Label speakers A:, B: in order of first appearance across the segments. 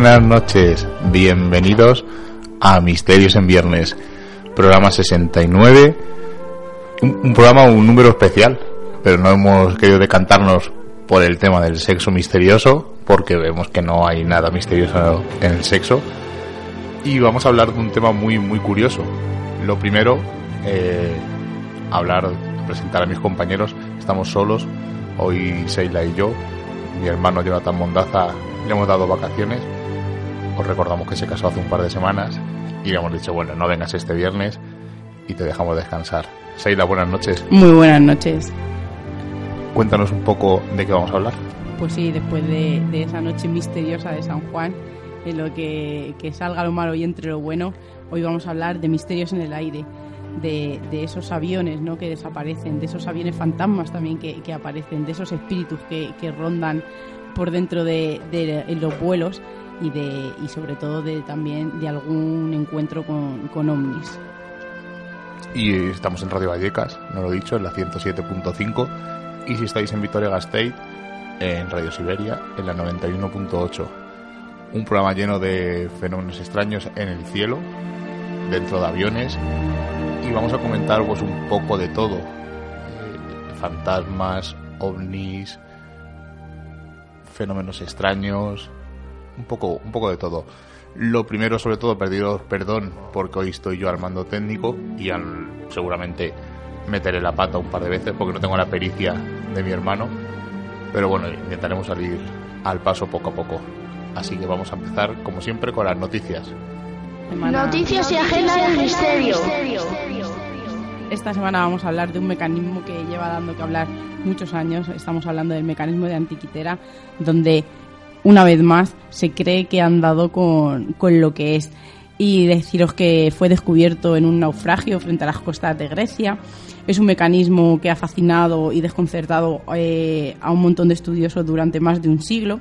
A: buenas noches, bienvenidos a Misterios en Viernes, programa 69, un, programa, un número especial, pero no hemos querido decantarnos por el tema del sexo misterioso, porque vemos que no hay nada misterioso en el sexo, y vamos a hablar de un tema muy, muy curioso. Lo primero, eh, hablar, presentar a mis compañeros, estamos solos, hoy Seila y yo, mi hermano Jonathan Mondaza le hemos dado vacaciones. Os recordamos que se casó hace un par de semanas y le hemos dicho, bueno, no vengas este viernes y te dejamos descansar. Seila, buenas noches.
B: Muy buenas noches.
A: Cuéntanos un poco de qué vamos a hablar.
B: Pues sí, después de, de esa noche misteriosa de San Juan, en lo que, que, salga lo malo y entre lo bueno, hoy vamos a hablar de misterios en el aire, de, de esos aviones ¿no? que desaparecen, de esos aviones fantasmas también que, que aparecen, de esos espíritus que, que rondan por dentro de, de, de los vuelos y, de, y sobre todo de, también de algún encuentro con, con ovnis.
A: Y estamos en Radio Vallecas, no lo he dicho, en la 107.5 y si estáis en Vitoria Gasteiz, en Radio Siberia, en la 91.8. Un programa lleno de fenómenos extraños en el cielo, dentro de aviones y vamos a comentar pues un poco de todo. Eh, fantasmas, ovnis, fenómenos extraños, un poco, un poco de todo. Lo primero, sobre todo, pediros perdón porque hoy estoy yo al mando técnico y al, seguramente meteré la pata un par de veces porque no tengo la pericia de mi hermano. Pero bueno, intentaremos salir al paso poco a poco. Así que vamos a empezar, como siempre, con las noticias.
C: Noticias y agenda del misterio.
B: Esta semana vamos a hablar de un mecanismo que lleva dando que hablar muchos años. Estamos hablando del mecanismo de Antiquitera, donde una vez más se cree que han dado con, con lo que es. Y deciros que fue descubierto en un naufragio frente a las costas de Grecia. Es un mecanismo que ha fascinado y desconcertado eh, a un montón de estudiosos durante más de un siglo.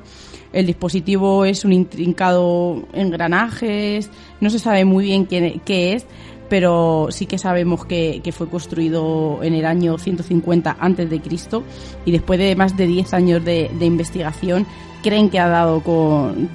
B: El dispositivo es un intrincado engranajes, no se sabe muy bien qué, qué es, pero sí que sabemos que, fue construido en el año 150 antes de Cristo y después de más de 10 años de, investigación creen que ha dado con,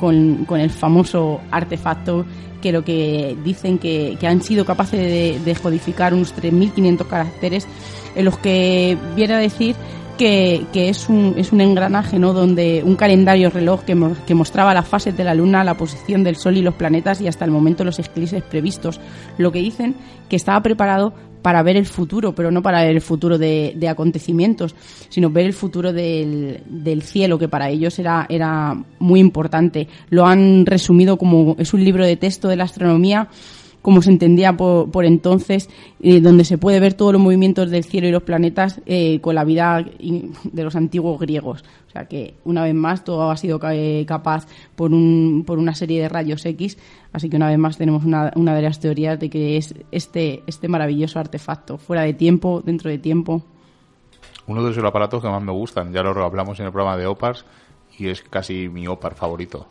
B: el famoso artefacto que lo que dicen que, que han sido capaces de, de codificar unos 3.500 caracteres en los que viene a decir que, es, un, es un engranaje, ¿no? Donde un calendario reloj que, mo que, mostraba las fases de la Luna, la posición del Sol y los planetas y hasta el momento los eclipses previstos. Lo que dicen que estaba preparado para ver el futuro, pero no para ver el futuro de, de acontecimientos, sino ver el futuro del, del, cielo, que para ellos era, era muy importante. Lo han resumido como es un libro de texto de la astronomía como se entendía por, entonces, eh, donde se puede ver todos los movimientos del cielo y los planetas eh, con la vida de los antiguos griegos. O sea que, una vez más, todo ha sido eh, capaz por, un, por una serie de rayos X. Así que, una vez más, tenemos una, una de las teorías de que es este, este maravilloso artefacto, fuera de tiempo, dentro de tiempo.
A: uno de esos aparatos que más me gustan. Ya lo hablamos en el programa de OPARS y es casi mi OPAR favorito.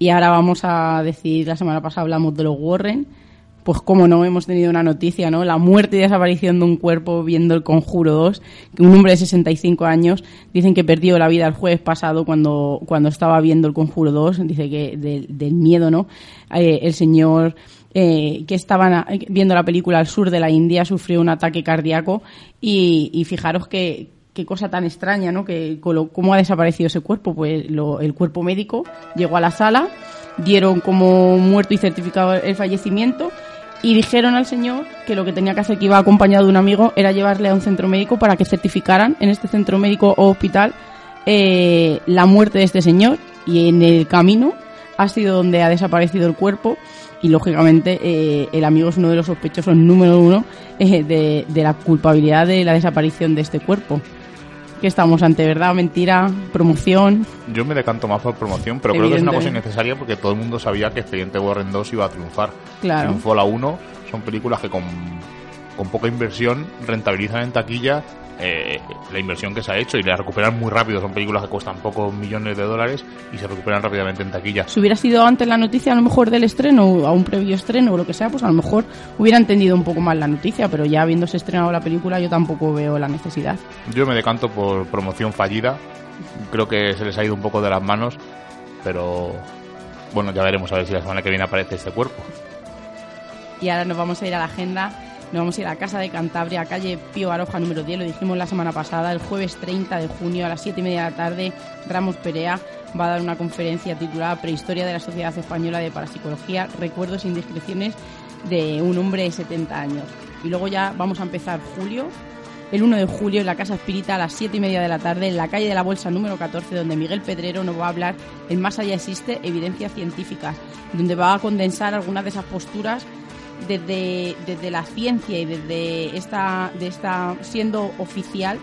B: Y ahora vamos a decir, la semana pasada hablamos de los Warren, pues como no hemos tenido una noticia, ¿no? La muerte y desaparición de un cuerpo viendo el Conjuro 2, que un hombre de 65 años dicen que perdió la vida el jueves pasado cuando, cuando estaba viendo el Conjuro 2, dice que del miedo, ¿no? Eh, el señor eh, que estaban viendo la película al sur de la India sufrió un ataque cardíaco y, y fijaros que, qué cosa tan extraña, ¿no? Que, ¿Cómo ha desaparecido ese cuerpo? Pues el cuerpo médico llegó a la sala, dieron como muerto y certificado el fallecimiento y dijeron al señor que lo que tenía que hacer, que iba acompañado de un amigo, era llevarle a un centro médico para que certificaran en este centro médico o hospital eh, la muerte de este señor y en el camino ha sido donde ha desaparecido el cuerpo y lógicamente eh, el amigo es uno de los sospechosos número uno eh, de, de la culpabilidad de la desaparición de este cuerpo que estamos ante verdad, mentira, promoción.
A: Yo me decanto más por promoción, pero creo que es una cosa innecesaria porque todo el mundo sabía que Expediente Warren 2 iba a triunfar.
B: Claro.
A: Triunfó la 1, son películas que con, con poca inversión rentabilizan en taquilla eh, la inversión que se ha hecho y la recuperan muy rápido. Son películas que cuestan pocos millones de dólares y se recuperan rápidamente en taquilla.
B: Si hubiera sido antes la noticia, a lo mejor del estreno o a un previo estreno o lo que sea, pues a lo mejor hubiera entendido un poco más la noticia, pero ya habiéndose estrenado la película, yo tampoco veo la necesidad.
A: Yo me decanto por promoción fallida. Creo que se les ha ido un poco de las manos, pero bueno, ya veremos a ver si la semana que viene aparece este cuerpo.
B: Y ahora nos vamos a ir a la agenda nos vamos a ir a Casa de Cantabria, calle Pío Baroja número 10, lo dijimos la semana pasada, el jueves 30 de junio a las 7 y media de la tarde, Ramos Perea va a dar una conferencia titulada Prehistoria de la Sociedad Española de Parapsicología, recuerdos e indiscreciones de un hombre de 70 años. Y luego ya vamos a empezar julio, el 1 de julio en la Casa Espírita a las 7 y media de la tarde en la calle de la Bolsa número 14 donde Miguel Pedrero nos va a hablar en Más allá existe evidencias científicas, donde va a condensar algunas de esas posturas desde, desde la ciencia y desde esta, de esta siendo oficial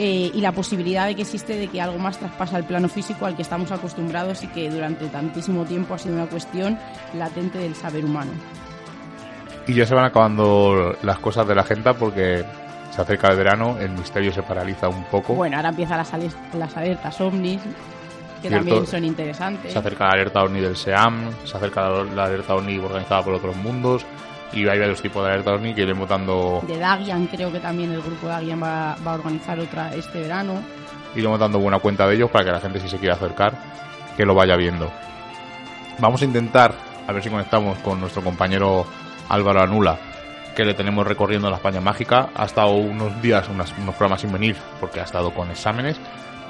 B: eh, y la posibilidad de que existe de que algo más traspasa el plano físico al que estamos acostumbrados y que durante tantísimo tiempo ha sido una cuestión latente del saber humano.
A: Y ya se van acabando las cosas de la agenda porque se acerca el verano, el misterio se paraliza un poco.
B: Bueno, ahora empiezan las, las alertas ovnis, que también son interesantes.
A: Se acerca la alerta ovni del SEAM, se acerca la alerta ovni organizada por otros mundos y hay varios tipos de alerta que iremos dando...
B: De Dagian, creo que también el grupo Dagian va, va a organizar otra este verano.
A: Iremos dando buena cuenta de ellos para que la gente si se quiere acercar, que lo vaya viendo. Vamos a intentar, a ver si conectamos con nuestro compañero Álvaro Anula, que le tenemos recorriendo la España Mágica. Ha estado unos días, unos programas sin venir, porque ha estado con exámenes,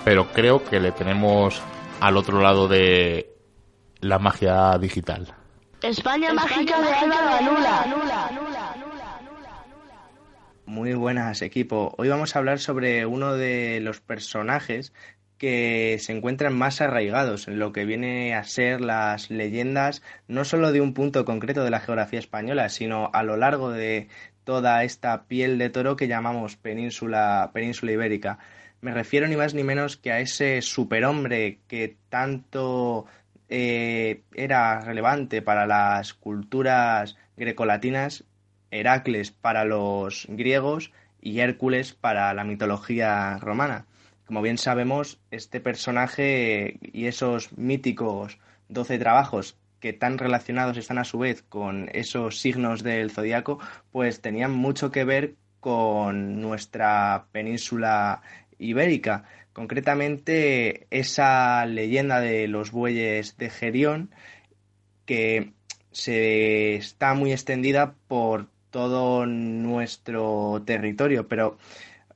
A: pero creo que le tenemos al otro lado de la magia digital.
C: España, mágica de Álvaro
D: Muy buenas, equipo. Hoy vamos a hablar sobre uno de los personajes que se encuentran más arraigados en lo que viene a ser las leyendas, no solo de un punto concreto de la geografía española, sino a lo largo de toda esta piel de toro que llamamos península, península ibérica. Me refiero ni más ni menos que a ese superhombre que tanto eh, era relevante para las culturas grecolatinas, Heracles para los griegos y Hércules para la mitología romana. Como bien sabemos, este personaje y esos míticos doce trabajos que tan relacionados están a su vez con esos signos del zodiaco, pues tenían mucho que ver con nuestra península ibérica. Concretamente, esa leyenda de los bueyes de Gerión, que se está muy extendida por todo nuestro territorio, pero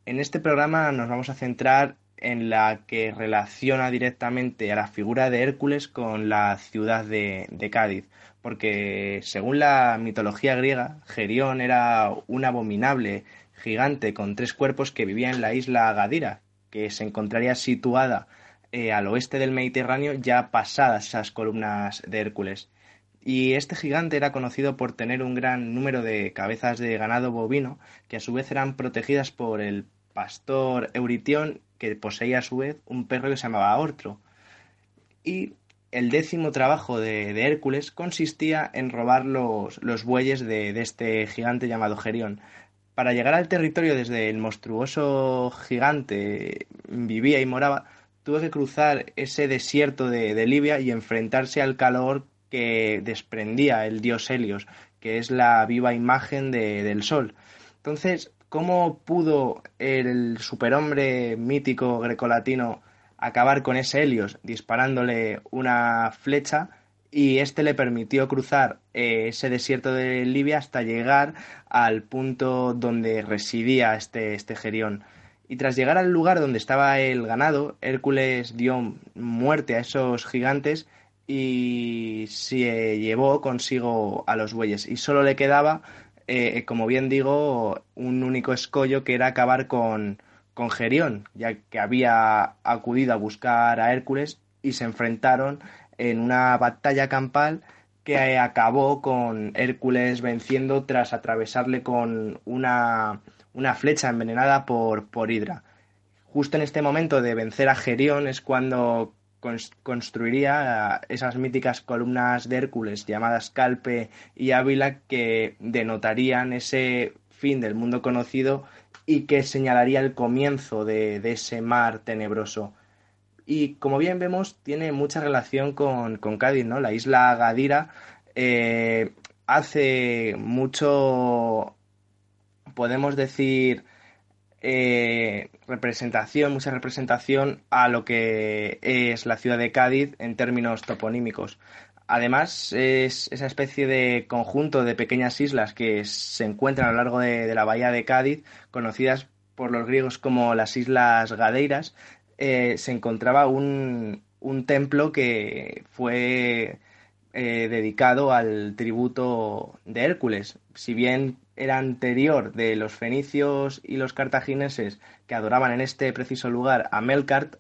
D: en este programa nos vamos a centrar en la que relaciona directamente a la figura de Hércules con la ciudad de, de Cádiz, porque según la mitología griega, Gerión era un abominable gigante con tres cuerpos que vivía en la isla Gadira, que se encontraría situada eh, al oeste del Mediterráneo ya pasadas esas columnas de Hércules. Y este gigante era conocido por tener un gran número de cabezas de ganado bovino, que a su vez eran protegidas por el pastor Euritión, que poseía a su vez un perro que se llamaba Ortro. Y el décimo trabajo de, Hércules consistía en robar los, bueyes de, de, este gigante llamado Gerión, Para llegar al territorio desde el monstruoso gigante vivía y moraba, tuvo que cruzar ese desierto de, Libia y enfrentarse al calor que desprendía el dios Helios, que es la viva imagen del sol. Entonces, ¿cómo pudo el superhombre mítico grecolatino acabar con ese Helios disparándole una flecha? Y este le permitió cruzar eh, ese desierto de Libia hasta llegar al punto donde residía este, este Gerión. Y tras llegar al lugar donde estaba el ganado, Hércules dio muerte a esos gigantes y se llevó consigo a los bueyes. Y solo le quedaba, eh, como bien digo, un único escollo que era acabar con, con Gerión, ya que había acudido a buscar a Hércules y se enfrentaron en una batalla campal que acabó con Hércules venciendo tras atravesarle con una, una flecha envenenada por, por Hidra. Justo en este momento de vencer a Gerión es cuando construiría esas míticas columnas de Hércules llamadas Calpe y Ávila que denotarían ese fin del mundo conocido y que señalaría el comienzo de ese mar tenebroso y como bien vemos tiene mucha relación con, Cádiz, ¿no? La isla Gadira eh, hace mucho, podemos decir, eh, representación, mucha representación a lo que es la ciudad de Cádiz en términos toponímicos. Además, es esa especie de conjunto de pequeñas islas que se encuentran a lo largo de, de la bahía de Cádiz, conocidas por los griegos como las Islas Gadeiras, eh, se encontraba un, un, templo que fue eh, dedicado al tributo de Hércules. Si bien era anterior de los fenicios y los cartagineses que adoraban en este preciso lugar a Melkart,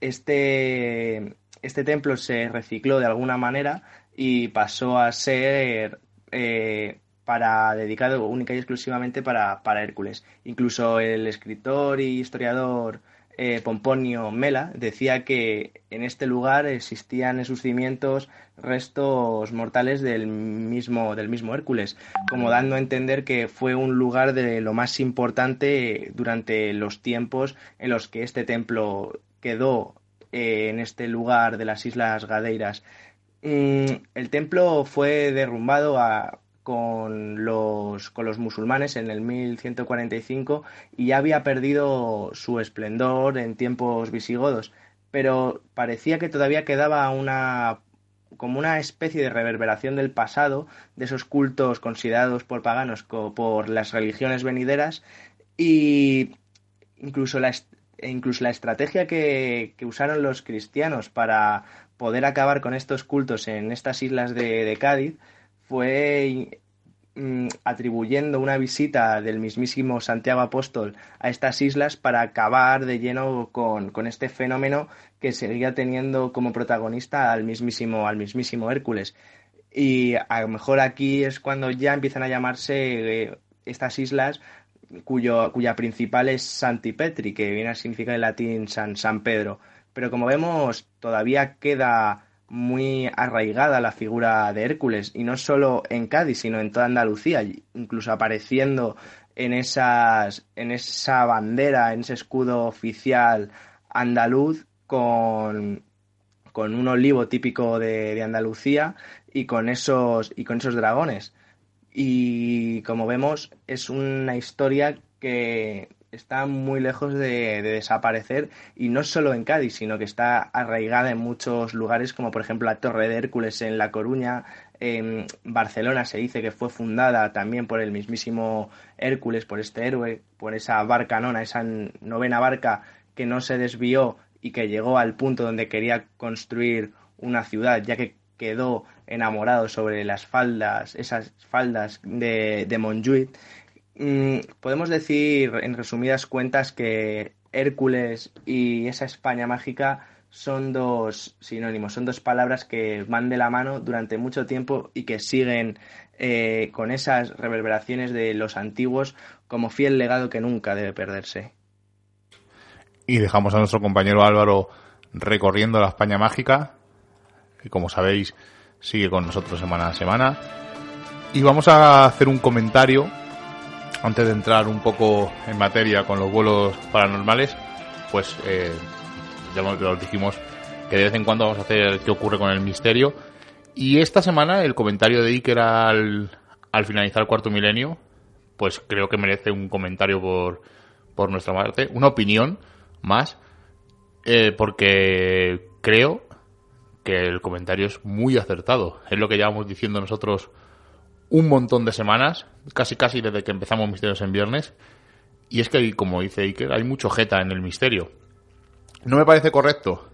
D: este, este templo se recicló de alguna manera y pasó a ser eh, para dedicado única y exclusivamente para, para Hércules. Incluso el escritor y historiador eh, Pomponio Mela decía que en este lugar existían en sus cimientos restos mortales del mismo, del mismo Hércules, como dando a entender que fue un lugar de lo más importante durante los tiempos en los que este templo quedó eh, en este lugar de las Islas Gadeiras. Mm, el templo fue derrumbado a, con los, con los musulmanes en el 1145 y ya había perdido su esplendor en tiempos visigodos, pero parecía que todavía quedaba una como una especie de reverberación del pasado, de esos cultos considerados por paganos por las religiones venideras y incluso la, incluso la estrategia que, que usaron los cristianos para poder acabar con estos cultos en estas islas de, de Cádiz fue mm, atribuyendo una visita del mismísimo Santiago Apóstol a estas islas para acabar de lleno con, este fenómeno que seguía teniendo como protagonista al mismísimo, al mismísimo Hércules. Y a lo mejor aquí es cuando ya empiezan a llamarse eh, estas islas cuyo, cuya principal es Santipetri, que viene a significar en latín San, San Pedro. Pero como vemos, todavía queda muy arraigada la figura de Hércules, y no solo en Cádiz, sino en toda Andalucía, incluso apareciendo en, esas, en esa bandera, en ese escudo oficial andaluz, con, con un olivo típico de, de, Andalucía y con esos, y con esos dragones. Y como vemos, es una historia que está muy lejos de, desaparecer y no solo en Cádiz, sino que está arraigada en muchos lugares como por ejemplo la Torre de Hércules en La Coruña, en Barcelona se dice que fue fundada también por el mismísimo Hércules, por este héroe, por esa barca nona, esa novena barca que no se desvió y que llegó al punto donde quería construir una ciudad, ya que quedó enamorado sobre las faldas, esas faldas de, de Mm, podemos decir, en resumidas cuentas, que Hércules y esa España mágica son dos sinónimos, son dos palabras que van de la mano durante mucho tiempo y que siguen eh, con esas reverberaciones de los antiguos como fiel legado que nunca debe perderse.
A: Y dejamos a nuestro compañero Álvaro recorriendo la España mágica, que como sabéis sigue con nosotros semana a semana. Y vamos a hacer un comentario antes de entrar un poco en materia con los vuelos paranormales, pues eh, ya lo dijimos que de vez en cuando vamos a hacer qué ocurre con el misterio. Y esta semana el comentario de Iker al, al finalizar el cuarto milenio, pues creo que merece un comentario por, por nuestra parte, una opinión más, eh, porque creo que el comentario es muy acertado. Es lo que llevamos diciendo nosotros un montón de semanas, casi casi desde que empezamos Misterios en Viernes. Y es que, como dice Iker, hay mucho jeta en el misterio. No me parece correcto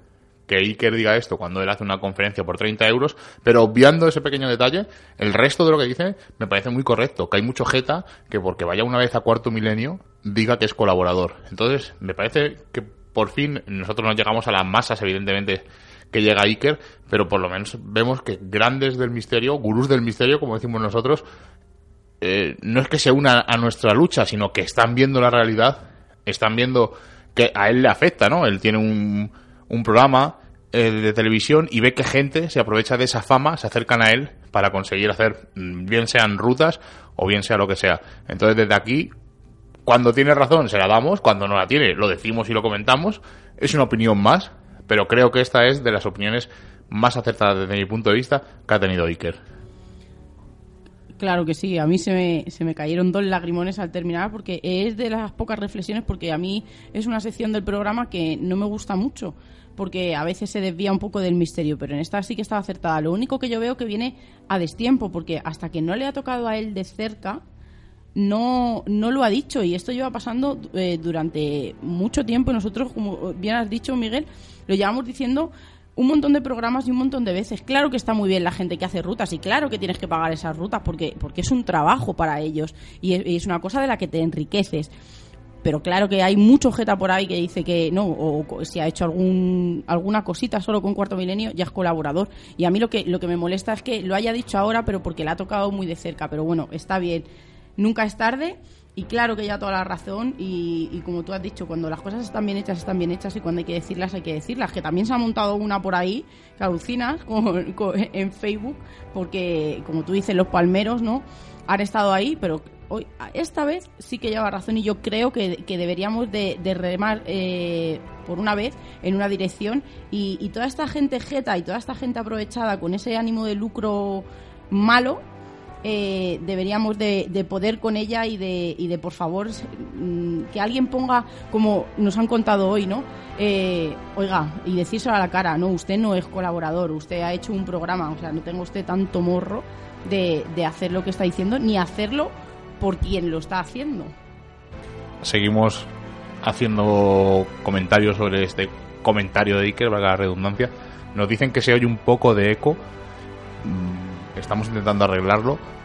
A: que Iker diga esto cuando él hace una conferencia por 30 euros, pero obviando ese pequeño detalle, el resto de lo que dice me parece muy correcto, que hay mucho jeta que porque vaya una vez a cuarto milenio diga que es colaborador. Entonces, me parece que por fin nosotros no llegamos a las masas, evidentemente, que llega Iker, pero por lo menos vemos que grandes del misterio, gurús del misterio, como decimos nosotros, eh, no es que se una a nuestra lucha, sino que están viendo la realidad, están viendo que a él le afecta, ¿no? Él tiene un, un programa eh, de televisión y ve que gente se aprovecha de esa fama, se acercan a él para conseguir hacer, mm, bien sean rutas o bien sea lo que sea. Entonces, desde aquí, cuando tiene razón, se la damos, cuando no la tiene, lo decimos y lo comentamos. Es una opinión más, pero creo que esta es de las opiniones más acertadas desde mi punto de vista que ha tenido Iker.
B: Claro que sí, a mí se me, se me cayeron dos lagrimones al terminar porque es de las pocas reflexiones porque a mí es una sección del programa que no me gusta mucho porque a veces se desvía un poco del misterio, pero en esta sí que estaba acertada. Lo único que yo veo que viene a destiempo porque hasta que no le ha tocado a él de cerca no, no lo ha dicho y esto lleva pasando eh, durante mucho tiempo y nosotros, como bien has dicho Miguel, lo llevamos diciendo un montón de programas y un montón de veces. Claro que está muy bien la gente que hace rutas y claro que tienes que pagar esas rutas porque, porque es un trabajo para ellos y es, una cosa de la que te enriqueces. Pero claro que hay mucho jeta por ahí que dice que no, o, si ha hecho algún, alguna cosita solo con Cuarto Milenio, ya es colaborador. Y a mí lo que, lo que me molesta es que lo haya dicho ahora, pero porque le ha tocado muy de cerca. Pero bueno, está bien. Nunca es tarde y claro que ya toda la razón y, como tú has dicho, cuando las cosas están bien hechas, están bien hechas y cuando hay que decirlas, hay que decirlas. Que también se ha montado una por ahí, que alucinas, en Facebook, porque como tú dices, los palmeros, ¿no? Han estado ahí, pero hoy esta vez sí que lleva razón y yo creo que, deberíamos de, remar eh, por una vez en una dirección y, y toda esta gente jeta y toda esta gente aprovechada con ese ánimo de lucro malo eh, deberíamos de, poder con ella y de, y de por favor, mm, que alguien ponga, como nos han contado hoy, ¿no? Eh, oiga, y decírselo a la cara, no, usted no es colaborador, usted ha hecho un programa, o sea, no tenga usted tanto morro de, hacer lo que está diciendo, ni hacerlo por quien lo está haciendo.
A: Seguimos haciendo comentarios sobre este comentario de Iker, valga la redundancia. Nos dicen que se oye un poco de eco. Mm, estamos intentando arreglarlo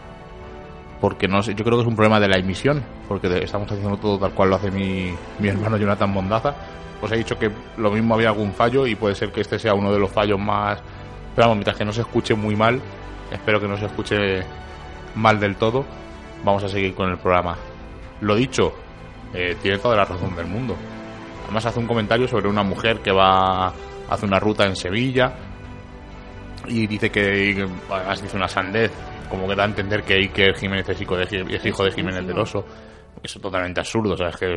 A: porque no sé, yo creo que es un problema de la emisión, porque estamos haciendo todo tal cual lo hace mi, mi hermano Jonathan Mondaza. Os he dicho que lo mismo había algún fallo y puede ser que este sea uno de los fallos más. Pero vamos, mientras que no se escuche muy mal, espero que no se escuche mal del todo, vamos a seguir con el programa. Lo dicho, eh, tiene toda la razón del mundo. Además hace un comentario sobre una mujer que va hace una ruta en Sevilla y dice que has dicho una sandez como que da a entender que Jiménez es hijo de, es hijo de Jiménez del Oso. Eso es totalmente absurdo, ¿sabes? Que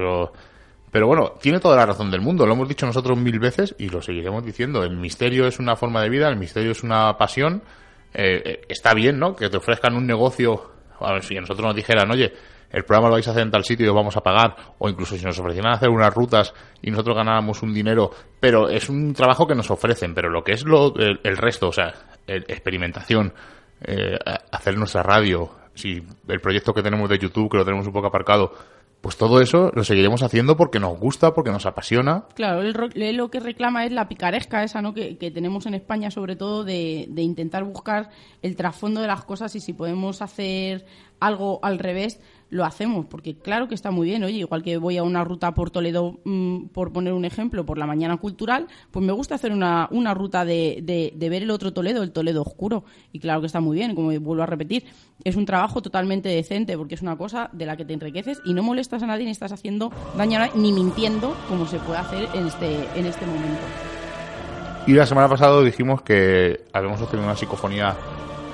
A: Pero bueno, tiene toda la razón del mundo, lo hemos dicho nosotros mil veces y lo seguiremos diciendo. El misterio es una forma de vida, el misterio es una pasión. Eh, eh, está bien, ¿no? Que te ofrezcan un negocio, a ver, si a nosotros nos dijeran, oye, el programa lo vais a hacer en tal sitio y os vamos a pagar, o incluso si nos ofrecieran hacer unas rutas y nosotros ganáramos un dinero, pero es un trabajo que nos ofrecen, pero lo que es lo, el, resto, o sea, experimentación, eh, hacer nuestra radio, si el proyecto que tenemos de YouTube, que lo tenemos un poco aparcado, pues todo eso lo seguiremos haciendo porque nos gusta, porque nos apasiona.
B: Claro, él, lo que reclama es la picaresca esa ¿no? que, tenemos en España, sobre todo de, de, intentar buscar el trasfondo de las cosas y si podemos hacer algo al revés, lo hacemos, porque claro que está muy bien, oye, igual que voy a una ruta por Toledo, mm, por poner un ejemplo, por la mañana cultural, pues me gusta hacer una, una ruta de, de, ver el otro Toledo, el Toledo oscuro, y claro que está muy bien, como vuelvo a repetir, es un trabajo totalmente decente, porque es una cosa de la que te enriqueces y no molestas a nadie ni estás haciendo daño a nadie, ni mintiendo como se puede hacer en este, en este momento.
A: Y la semana pasada dijimos que habíamos obtenido una psicofonía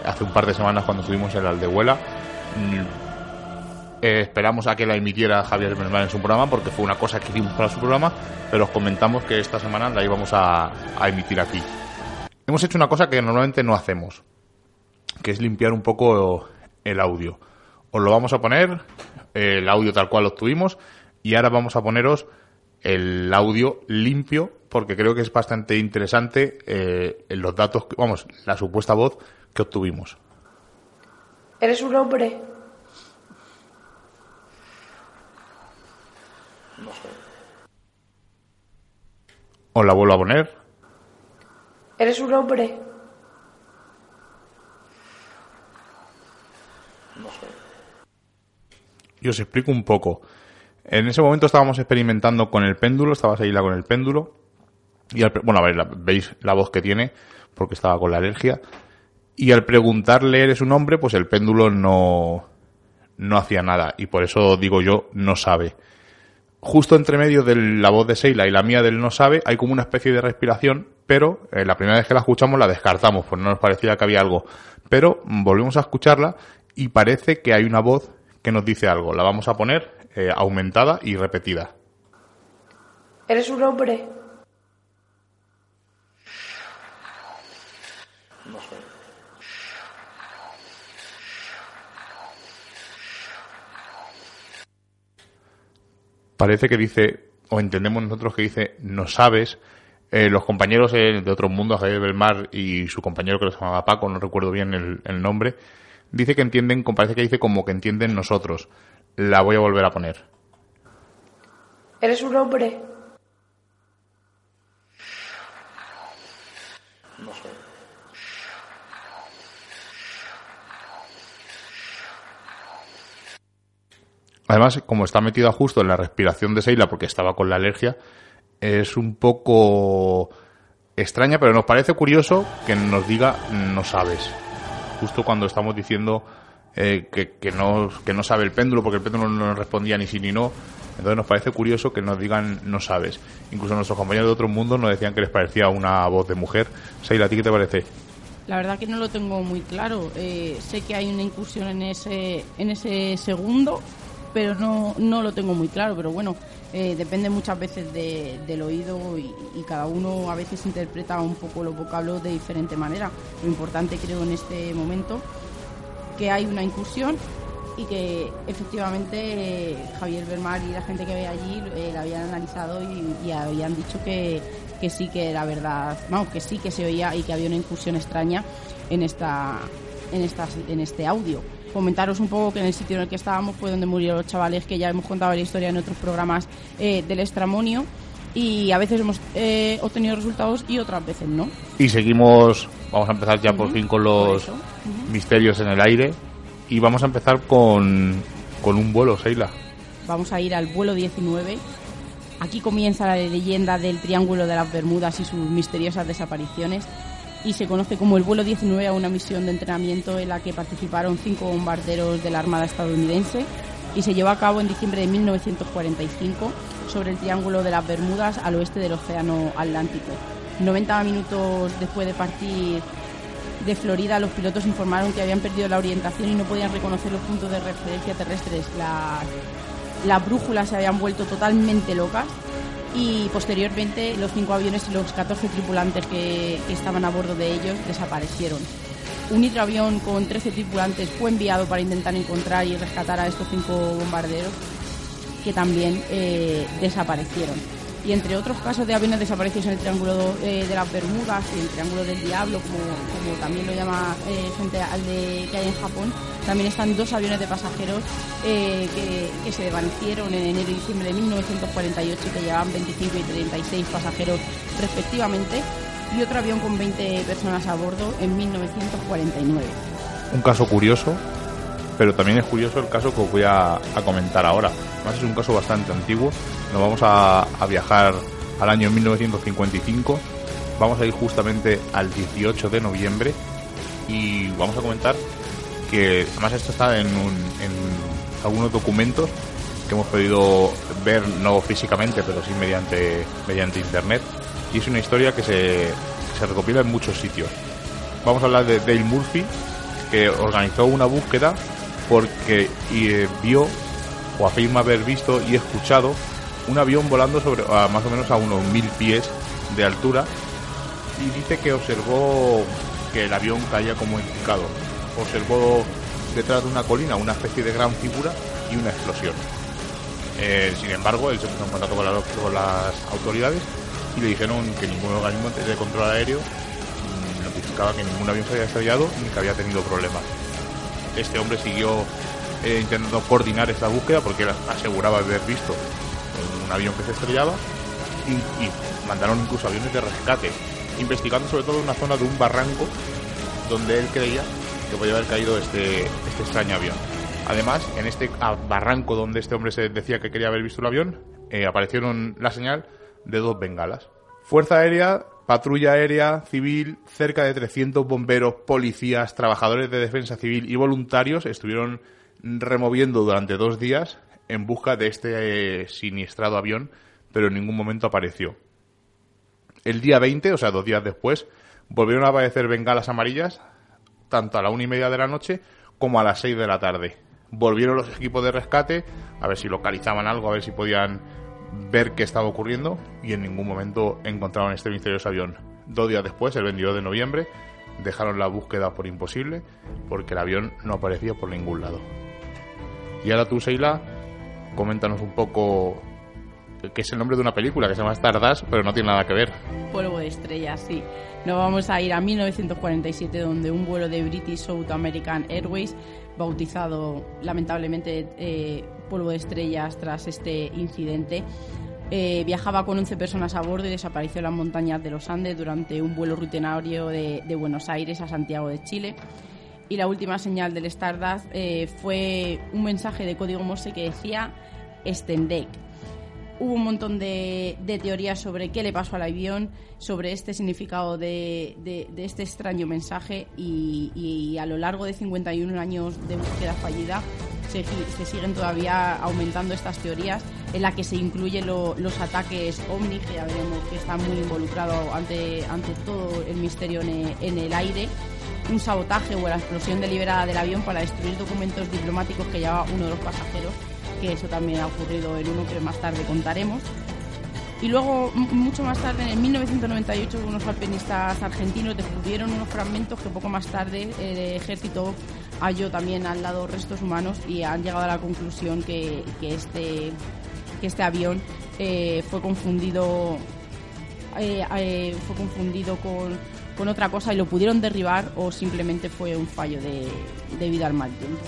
A: hace un par de semanas cuando estuvimos en la Aldehuela eh, esperamos a que la emitiera Javier Belmar en su programa porque fue una cosa que hicimos para su programa, pero os comentamos que esta semana la íbamos a, emitir aquí. Hemos hecho una cosa que normalmente no hacemos, que es limpiar un poco el audio. Os lo vamos a poner, el audio tal cual lo obtuvimos, y ahora vamos a poneros el audio limpio, porque creo que es bastante interesante eh, los datos, vamos, la supuesta voz que obtuvimos.
E: ¿Eres un hombre?
A: Os la vuelvo a poner.
E: ¿Eres un hombre?
A: Y os explico un poco. En ese momento estábamos experimentando con el péndulo, estaba Seila con el péndulo. Y al pre- bueno, a ver, la- veis la voz que tiene, porque estaba con la alergia. Y al preguntarle eres un hombre, pues el péndulo no, no hacía nada. Y por eso digo yo, no sabe. Justo entre medio de la voz de Seila y la mía del no sabe, hay como una especie de respiración, pero eh, la primera vez que la escuchamos la descartamos, pues no nos parecía que había algo. Pero mm, volvemos a escucharla y parece que hay una voz que nos dice algo. La vamos a poner eh, aumentada y repetida.
E: ¿Eres un hombre?
A: Parece que dice, o entendemos nosotros que dice, no sabes. Eh, los compañeros eh, de otro mundo, Javier Belmar y su compañero que se llamaba Paco, no recuerdo bien el, el nombre, dice que entienden, parece que dice como que entienden nosotros. La voy a volver a poner.
E: ¿Eres un hombre?
A: Además, como está metida justo en la respiración de Seila porque estaba con la alergia, es un poco extraña, pero nos parece curioso que nos diga no sabes. Justo cuando estamos diciendo eh, que, no, que no sabe el péndulo, porque el péndulo no nos respondía ni sí ni no. Entonces nos parece curioso que nos digan no sabes. Incluso nuestros compañeros de otros mundos nos decían que les parecía una voz de mujer. Seila, ¿a ti qué te parece?
B: La verdad que no lo tengo muy claro. Eh, sé que hay una incursión en ese, en ese segundo, pero no, no lo tengo muy claro. Pero bueno, eh, depende muchas veces de, del oído y, cada uno a veces interpreta un poco los vocablos de diferente manera. Lo importante creo en este momento que hay una incursión y que efectivamente Javier Bermar y la gente que ve allí eh, la habían analizado y, habían dicho que, que, sí que era verdad, vamos, que sí que se oía y que había una incursión extraña en esta en esta en este audio. Comentaros un poco que en el sitio en el que estábamos fue donde murieron los chavales que ya hemos contado la historia en otros programas eh, del estramonio y a veces hemos eh, obtenido resultados y otras veces no.
A: Y seguimos, vamos a empezar ya uh -huh. por fin con los uh -huh. misterios en el aire y vamos a empezar con, con un vuelo, Seila.
B: Vamos a ir al vuelo 19. Aquí comienza la leyenda del Triángulo de las Bermudas y sus misteriosas desapariciones y se conoce como el vuelo 19 a una misión de entrenamiento en la que participaron cinco bombarderos de la Armada estadounidense y se llevó a cabo en diciembre de 1945 sobre el Triángulo de las Bermudas al oeste del Océano Atlántico. 90 minutos después de partir de Florida, los pilotos informaron que habían perdido la orientación y no podían reconocer los puntos de referencia terrestres. Las, las brújulas se habían vuelto totalmente locas y posteriormente los cinco aviones y los 14 tripulantes que, estaban a bordo de ellos desaparecieron. Un hidroavión con 13 tripulantes fue enviado para intentar encontrar y rescatar a estos cinco bombarderos que también eh, desaparecieron. Y entre otros casos de aviones desaparecidos en el Triángulo eh, de las Bermudas y el Triángulo del Diablo, como, también lo llama eh, gente al de, que hay en Japón, también están dos aviones de pasajeros que, que, se desvanecieron en enero y diciembre de 1948 y que llevaban 25 y 36 pasajeros respectivamente y otro avión con 20 personas a bordo en 1949.
A: Un caso curioso, pero también es curioso el caso que os voy a, a comentar ahora. Además es un caso bastante antiguo. Nos vamos a, a, viajar al año 1955. Vamos a ir justamente al 18 de noviembre y vamos a comentar que además esto está en, un, en algunos documentos que hemos podido ver no físicamente pero sí mediante mediante internet y es una historia que se, se recopila en muchos sitios. Vamos a hablar de Dale Murphy, que organizó una búsqueda porque eh, vio o afirma haber visto y escuchado un avión volando sobre a más o menos a unos mil pies de altura y dice que observó que el avión caía como picado. Observó detrás de una colina una especie de gran figura y una explosión. Eh, sin embargo, él se puso en contacto con, con, las autoridades y le dijeron que ningún organismo de control aéreo mm, notificaba que ningún avión se había estrellado ni que había tenido problemas. Este hombre siguió eh, intentando coordinar esta búsqueda porque él aseguraba haber visto un avión que se estrellaba y, y mandaron incluso aviones de rescate investigando sobre todo una zona de un barranco donde él creía que podía haber caído este, este extraño avión. Además, en este barranco donde este hombre se decía que quería haber visto el avión, eh, aparecieron la señal de dos bengalas. Fuerza Aérea, Patrulla Aérea Civil, cerca de 300 bomberos, policías, trabajadores de defensa civil y voluntarios estuvieron removiendo durante dos días en busca de este eh, siniestrado avión, pero en ningún momento apareció. El día 20, o sea, dos días después, volvieron a aparecer bengalas amarillas, tanto a la una y media de la noche como a las seis de la tarde. Volvieron los equipos de rescate a ver si localizaban algo, a ver si podían ver qué estaba ocurriendo y en ningún momento encontraron este misterioso avión. Dos días después, el 22 de noviembre, dejaron la búsqueda por imposible porque el avión no aparecía por ningún lado. Y ahora tú, Seila, coméntanos un poco que es el nombre de una película que se llama Stardust, pero no tiene nada que ver.
B: Polvo de estrellas, sí. Nos vamos a ir a 1947, donde un vuelo de British South American Airways, bautizado lamentablemente eh, Polvo de estrellas tras este incidente, eh, viajaba con 11 personas a bordo y desapareció en las montañas de los Andes durante un vuelo rutinario de, Buenos Aires a Santiago de Chile. Y la última señal del Stardust eh, fue un mensaje de código Morse que decía Stendek, hubo un montón de, teorías sobre qué le pasó al avión, sobre este significado de, este extraño mensaje y, a lo largo de 51 años de búsqueda fallida se, siguen todavía aumentando estas teorías en las que se incluyen los ataques OVNI, que ya veremos que está muy involucrado ante, ante todo el misterio en el aire. Un sabotaje o la explosión deliberada del avión para destruir documentos diplomáticos que llevaba uno de los pasajeros que eso también ha ocurrido en uno que más tarde contaremos. Y luego, mucho más tarde, en 1998, unos alpinistas argentinos descubrieron unos fragmentos que poco más tarde el ejército halló también al lado restos humanos y han llegado a la conclusión que, este, que este avión eh, fue confundido eh, eh, fue confundido con, con, otra cosa y lo pudieron derribar o simplemente fue un fallo de, debido al mal tiempo.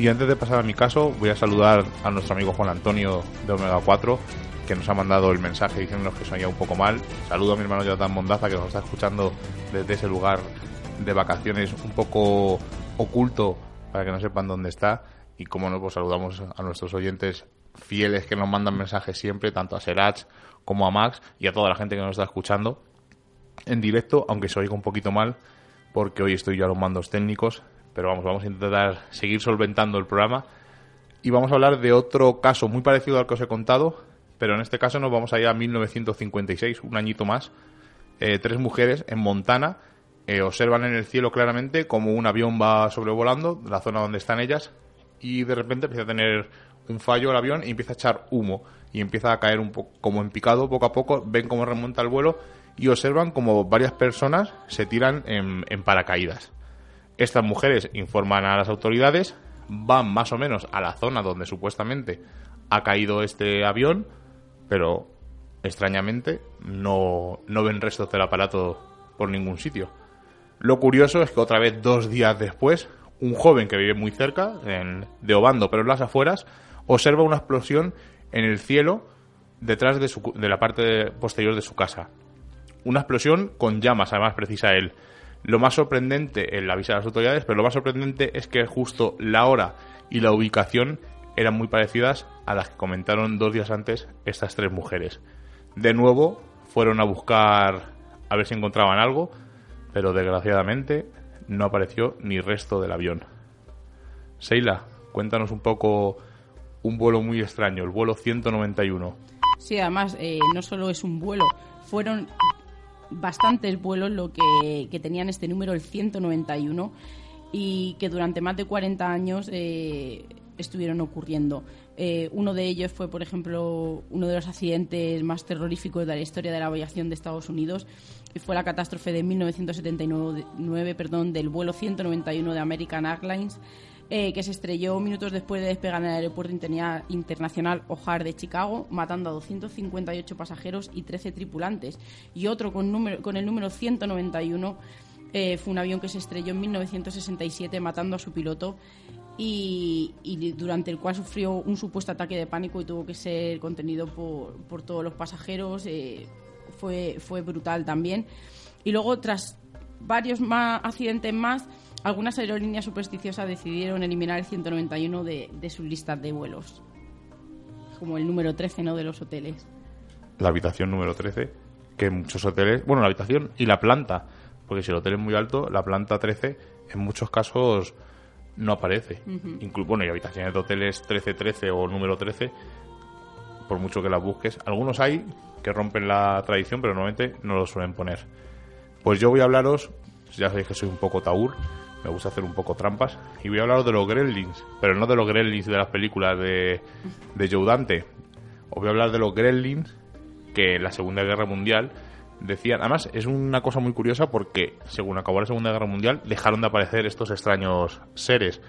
A: Y antes de pasar a mi caso, voy a saludar a nuestro amigo Juan Antonio de Omega 4, que nos ha mandado el mensaje diciéndonos que sonía un poco mal. Saludo a mi hermano Jonathan Mondaza, que nos está escuchando desde ese lugar de vacaciones un poco oculto para que no sepan dónde está. Y como no, pues saludamos a nuestros oyentes fieles que nos mandan mensajes siempre, tanto a Serach como a Max y a toda la gente que nos está escuchando en directo, aunque se oiga un poquito mal, porque hoy estoy yo a los mandos técnicos pero vamos, vamos a intentar seguir solventando el programa. Y vamos a hablar de otro caso muy parecido al que os he contado, pero en este caso nos vamos a ir a 1956, un añito más. Eh, tres mujeres en Montana eh, observan en el cielo claramente como un avión va sobrevolando la zona donde están ellas y de repente empieza a tener un fallo el avión y empieza a echar humo y empieza a caer un poco como en picado poco a poco, ven cómo remonta el vuelo y observan como varias personas se tiran en paracaídas. Estas mujeres informan a las autoridades, van más o menos a la zona donde supuestamente ha caído este avión, pero extrañamente no, no ven restos del aparato por ningún sitio. Lo curioso es que otra vez dos días después, un joven que vive muy cerca, de Obando, pero en las afueras, observa una explosión en el cielo detrás de, su, de la parte posterior de su casa. Una explosión con llamas, además precisa él. Lo más sorprendente, el aviso a las autoridades, pero lo más sorprendente es que justo la hora y la ubicación eran muy parecidas a las que comentaron dos días antes estas tres mujeres. De nuevo, fueron a buscar a ver si encontraban algo, pero desgraciadamente no apareció ni resto del avión. Seila, cuéntanos un poco un vuelo muy extraño, el vuelo 191.
B: Sí, además, eh, no solo es un vuelo, fueron bastantes vuelos lo que, tenían este número, el 191, y que durante más de 40 años eh, estuvieron ocurriendo. Eh, uno de ellos fue, por ejemplo, uno de los accidentes más terroríficos de la historia de la aviación de Estados Unidos y fue la catástrofe de 1979 perdón, del vuelo 191 de American Airlines. Eh, que se estrelló minutos después de despegar en el aeropuerto internacional O'Hare de Chicago, matando a 258 pasajeros y 13 tripulantes. Y otro con, número, con el número 191 eh, fue un avión que se estrelló en 1967 matando a su piloto y, durante el cual sufrió un supuesto ataque de pánico y tuvo que ser contenido por, por todos los pasajeros. Eh, fue, fue brutal también. Y luego, tras varios más accidentes más, algunas aerolíneas supersticiosas decidieron eliminar el 191 de, de sus listas de vuelos, como el número 13 ¿no? de los hoteles.
A: La habitación número 13, que muchos hoteles, bueno, la habitación y la planta porque si el hotel es muy alto, la planta 13 en muchos casos no aparece. bueno, y habitaciones de hoteles 13-13 o número 13, por mucho que las busques, algunos hay que rompen la tradición, pero normalmente no lo suelen poner. Pues yo voy a hablaros, ya sabéis que soy un poco taur, me gusta hacer un poco trampas, y voy a hablaros de los gremlins, pero no de los gremlins de las películas de, de Joe Dante. Os voy a hablar de los gremlins que en la Segunda Guerra Mundial decían, además es una cosa muy curiosa porque según acabó la Segunda Guerra Mundial dejaron de aparecer estos extraños seres.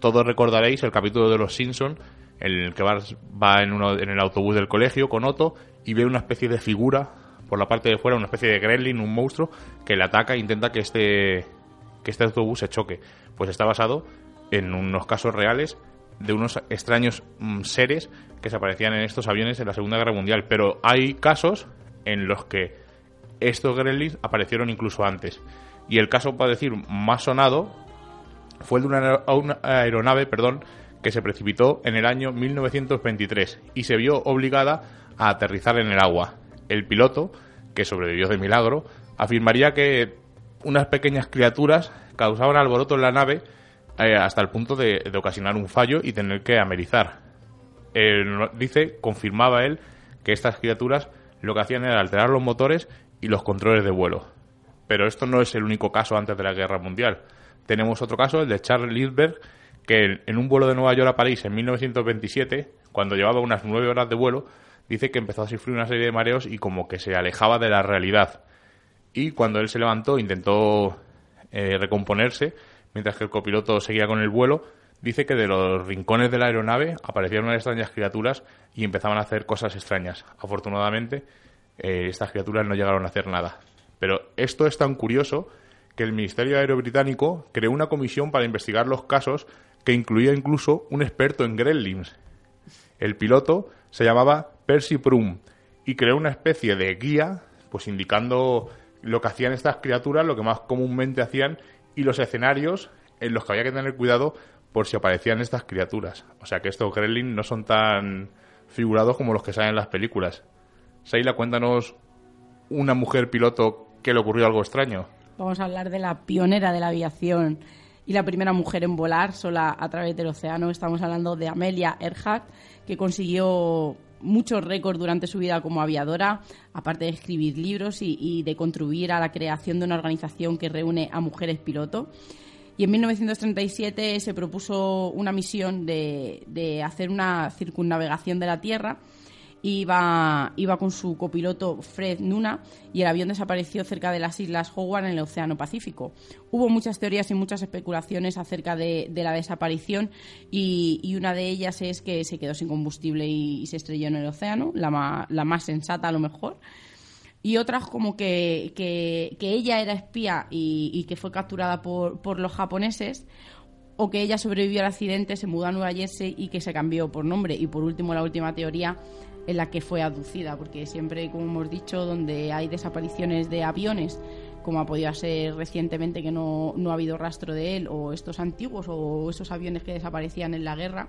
A: Todos recordaréis el capítulo de Los Simpson en el que va, en, uno, en el autobús del colegio con Otto y ve una especie de figura por la parte de fuera, una especie de gremlin, un monstruo que le ataca e intenta que este que este autobús se choque. Pues está basado en unos casos reales de unos extraños mm, seres que se aparecían en estos aviones en la Segunda Guerra Mundial. Pero hay casos en los que estos gremlins aparecieron incluso antes. Y el caso, para decir, más sonado fue el de una, aeronave perdón, que se precipitó en el año 1923 y se vio obligada a aterrizar en el agua. El piloto, que sobrevivió de milagro, afirmaría que unas pequeñas criaturas causaban alboroto en la nave eh, hasta el punto de, ocasionar un fallo y tener que amerizar. dice, confirmaba él, que estas criaturas lo que hacían era alterar los motores y los controles de vuelo. Pero esto no es el único caso antes de la Guerra Mundial. Tenemos otro caso, el de Charles Lindbergh, que en un vuelo de Nueva York a París en 1927, cuando llevaba unas nueve horas de vuelo, dice que empezó a sufrir una serie de mareos y como que se alejaba de la realidad. Y cuando él se levantó, intentó eh, recomponerse, mientras que el copiloto seguía con el vuelo, dice que de los rincones de la aeronave aparecieron unas extrañas criaturas y empezaban a hacer cosas extrañas. Afortunadamente, eh, estas criaturas no llegaron a hacer nada. Pero esto es tan curioso que el Ministerio Aéreo Británico creó una comisión para investigar los casos que incluía incluso un experto en gremlins. El piloto se llamaba Percy Prum y creó una especie de guía, pues indicando lo que hacían estas criaturas, lo que más comúnmente hacían y los escenarios en los que había que tener cuidado por si aparecían estas criaturas. O sea que estos gremlins no son tan figurados como los que salen en las películas. Saila, cuéntanos una mujer piloto que le ocurrió algo extraño.
B: Vamos a hablar de la pionera de la aviación y la primera mujer en volar sola a través del océano. Estamos hablando de Amelia Earhart, que consiguió muchos récords durante su vida como aviadora, aparte de escribir libros y, de contribuir a la creación de una organización que reúne a mujeres pilotos. Y en 1937 se propuso una misión de, hacer una circunnavegación de la Tierra. Iba, iba con su copiloto Fred Nuna y el avión desapareció cerca de las islas Howard en el Océano Pacífico. Hubo muchas teorías y muchas especulaciones acerca de, la desaparición y, una de ellas es que se quedó sin combustible y, se estrelló en el océano, la, la más sensata a lo mejor y otras como que, que, ella era espía y, que fue capturada por, por, los japoneses, o que ella sobrevivió al accidente, se mudó a Nueva Jersey y que se cambió por nombre. Y por último, la última teoría en la que fue aducida, porque siempre, como hemos dicho, donde hay desapariciones de aviones, como ha podido ser recientemente que no, no ha habido rastro de él, o estos antiguos, o esos aviones que desaparecían en la guerra,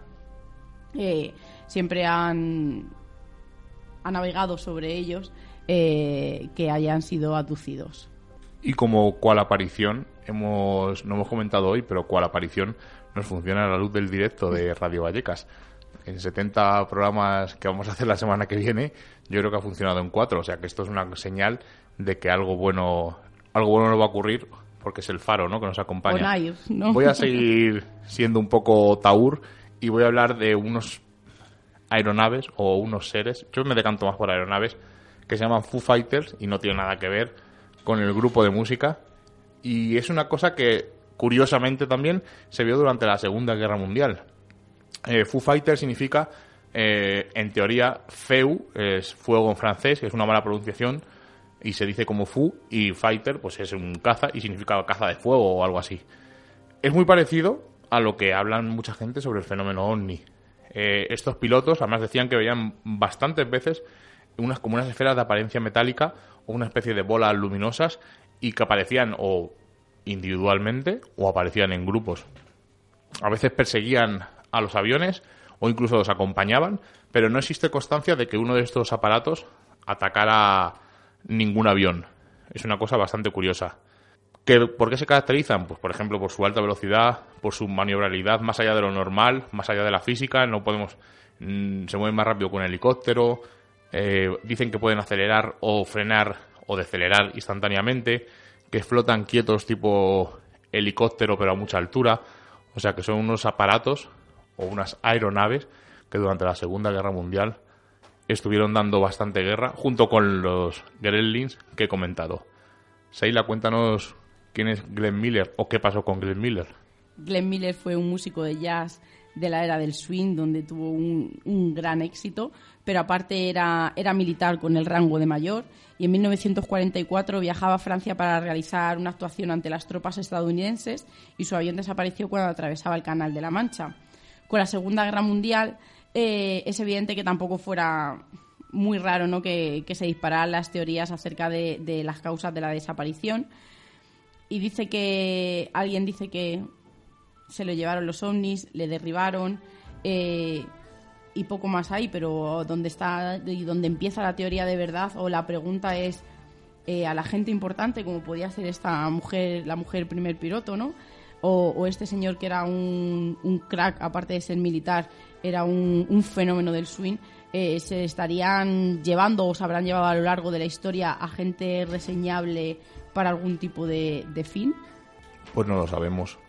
B: eh, siempre han, han navegado sobre ellos eh, que hayan sido aducidos.
A: Y como cual aparición, hemos, no hemos comentado hoy, pero cual aparición nos funciona a la luz del directo de Radio Vallecas. En 70 programas que vamos a hacer la semana que viene, yo creo que ha funcionado en cuatro. O sea que esto es una señal de que algo bueno, algo bueno nos va a ocurrir porque es el faro ¿no? que nos acompaña. Voy a seguir siendo un poco taur y voy a hablar de unos aeronaves o unos seres, yo me decanto más por aeronaves, que se llaman Foo Fighters y no tiene nada que ver con el grupo de música. Y es una cosa que, curiosamente también, se vio durante la Segunda Guerra Mundial. Eh, Foo Fighters significa, eh, en teoría, feu, es fuego en francés, que es una mala pronunciación, y se dice como Fu, y Fighter, pues es un caza y significa caza de fuego o algo así. Es muy parecido a lo que hablan mucha gente sobre el fenómeno ovni. Eh, estos pilotos además decían que veían bastantes veces unas como unas esferas de apariencia metálica o una especie de bolas luminosas y que aparecían o individualmente o aparecían en grupos. A veces perseguían a los aviones o incluso los acompañaban, pero no existe constancia de que uno de estos aparatos atacara ningún avión. Es una cosa bastante curiosa. ¿Por qué se caracterizan? Pues, por ejemplo, por su alta velocidad, por su maniobrabilidad más allá de lo normal, más allá de la física. No podemos. Mm, se mueven más rápido que un helicóptero. Eh, dicen que pueden acelerar o frenar o decelerar instantáneamente. Que flotan quietos tipo helicóptero, pero a mucha altura. O sea que son unos aparatos o unas aeronaves que durante la Segunda Guerra Mundial estuvieron dando bastante guerra junto con los Gremlins que he comentado. Seila, cuéntanos quién es Glenn Miller o qué pasó con Glenn Miller.
B: Glenn Miller fue un músico de jazz de la era del swing donde tuvo un, gran éxito, pero aparte era, era militar con el rango de mayor y en 1944 viajaba a Francia para realizar una actuación ante las tropas estadounidenses y su avión desapareció cuando atravesaba el Canal de la Mancha. Con la Segunda Guerra Mundial eh, es evidente que tampoco fuera muy raro ¿no? que, se dispararan las teorías acerca de, las causas de la desaparición. Y dice que alguien dice que se lo llevaron los ovnis, le derribaron eh, y poco más hay, pero donde está y donde empieza la teoría de verdad o la pregunta es eh, a la gente importante, como podía ser esta mujer, la mujer primer piloto, ¿no? O, este señor que era un, un, crack, aparte de ser militar, era un, fenómeno del swing, eh, se estarían llevando o se habrán llevado a lo largo de la historia a gente reseñable para algún tipo de, fin?
A: Pues no lo sabemos.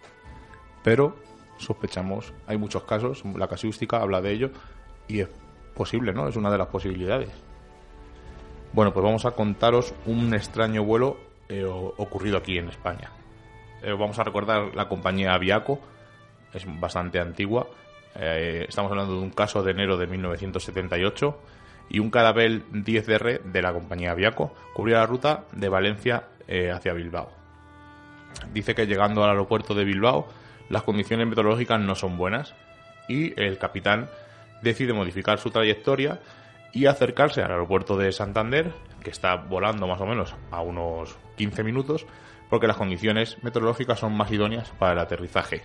A: Pero sospechamos, hay muchos casos, la casuística habla de ello y es posible, ¿no? Es una de las posibilidades. Bueno, pues vamos a contaros un extraño vuelo eh, ocurrido aquí en España. Eh, vamos a recordar la compañía Aviaco, es bastante antigua, eh, estamos hablando de un caso de enero de 1978 y un Cadabel 10R de la compañía Aviaco cubría la ruta de Valencia eh, hacia Bilbao. Dice que llegando al aeropuerto de Bilbao las condiciones meteorológicas no son buenas y el capitán decide modificar su trayectoria y acercarse al aeropuerto de Santander, que está volando más o menos a unos 15 minutos, porque las condiciones meteorológicas son más idóneas para el aterrizaje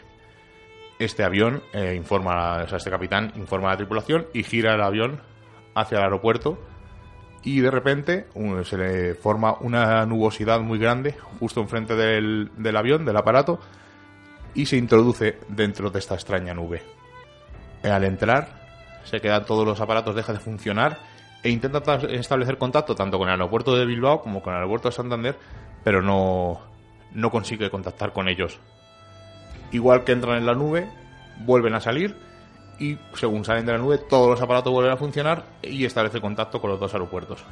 A: este avión eh, informa, o sea, este capitán informa a la tripulación y gira el avión hacia el aeropuerto y de repente se le forma una nubosidad muy grande justo enfrente del, del avión, del aparato, y se introduce dentro de esta extraña nube. Al entrar, se quedan todos los aparatos, deja de funcionar e intenta establecer contacto tanto con el aeropuerto de Bilbao como con el aeropuerto de Santander, pero no, no consigue contactar con ellos igual que entran en la nube, vuelven a salir y según salen de la nube todos los aparatos vuelven a funcionar y establece contacto con los dos aeropuertos.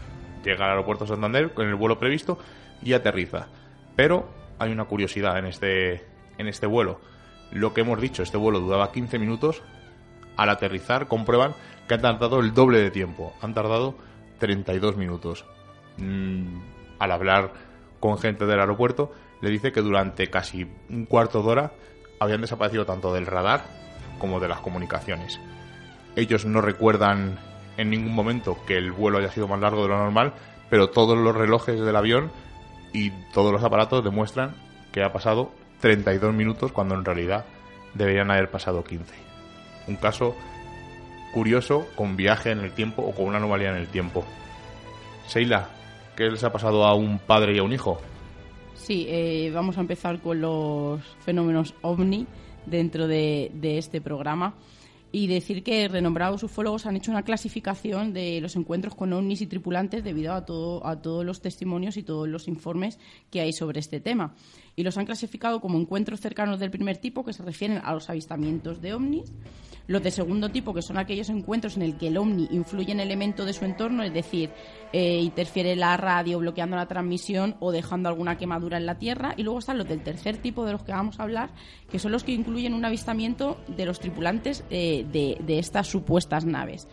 A: Llega al aeropuerto Santander con el vuelo previsto y aterriza. Pero hay una curiosidad en este, en este vuelo. Lo que hemos dicho, este vuelo duraba 15 minutos. Al aterrizar comprueban que han tardado el doble de tiempo. Han tardado 32 minutos. Mm, al hablar con gente del aeropuerto, le dice que durante casi un cuarto de hora habían desaparecido tanto del radar como de las comunicaciones. Ellos no recuerdan en ningún momento que el vuelo haya sido más largo de lo normal, pero todos los relojes del avión y todos los aparatos demuestran que ha pasado 32 minutos cuando en realidad deberían haber pasado 15. Un caso curioso con viaje en el tiempo o con una anomalía en el tiempo. Seila, ¿qué les ha pasado a un padre y a un hijo?
B: Sí, eh, vamos a empezar con los fenómenos ovni dentro de, este programa. y decir que renombrados ufólogos han hecho una clasificación de los encuentros con ovnis y tripulantes debido a, todo, a todos los testimonios y todos los informes que hay sobre este tema. Y los han clasificado como encuentros cercanos del primer tipo, que se refieren a los avistamientos de ovnis, los de segundo tipo, que son aquellos encuentros en el que el ovni influye en el elemento de su entorno, es decir, eh, interfiere la radio, bloqueando la transmisión o dejando alguna quemadura en la Tierra. Y luego están los del tercer tipo de los que vamos a hablar, que son los que incluyen un avistamiento de los tripulantes eh, de, estas supuestas naves.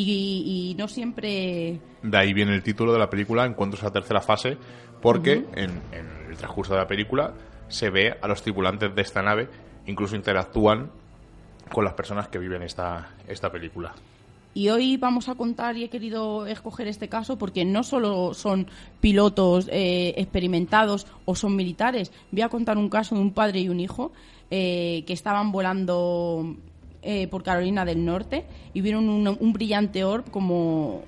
B: Y, no siempre.
A: De ahí viene el título de la película, Encuentros a la tercera fase, porque en, en el transcurso de la película se ve a los tripulantes de esta nave, incluso interactúan con las personas que viven esta, esta película.
B: Y hoy vamos a contar, y he querido escoger este caso, porque no solo son pilotos eh, experimentados o son militares. Voy a contar un caso de un padre y un hijo eh, que estaban volando eh, por Carolina del Norte y vieron un, un brillante orb como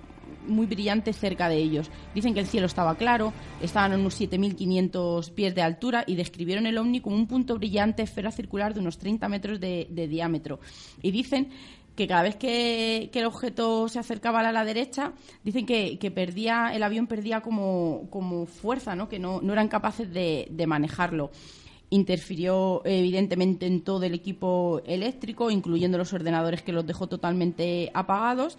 B: muy brillante cerca de ellos. Dicen que el cielo estaba claro, estaban a unos 7.500 pies de altura y describieron el ovni como un punto brillante, esfera circular de unos 30 metros de, diámetro. Y dicen que cada vez que, el objeto se acercaba a la derecha, dicen que, perdía, el avión perdía como, como fuerza, ¿no? que no, no eran capaces de, de manejarlo interfirió evidentemente en todo el equipo eléctrico, incluyendo los ordenadores que los dejó totalmente apagados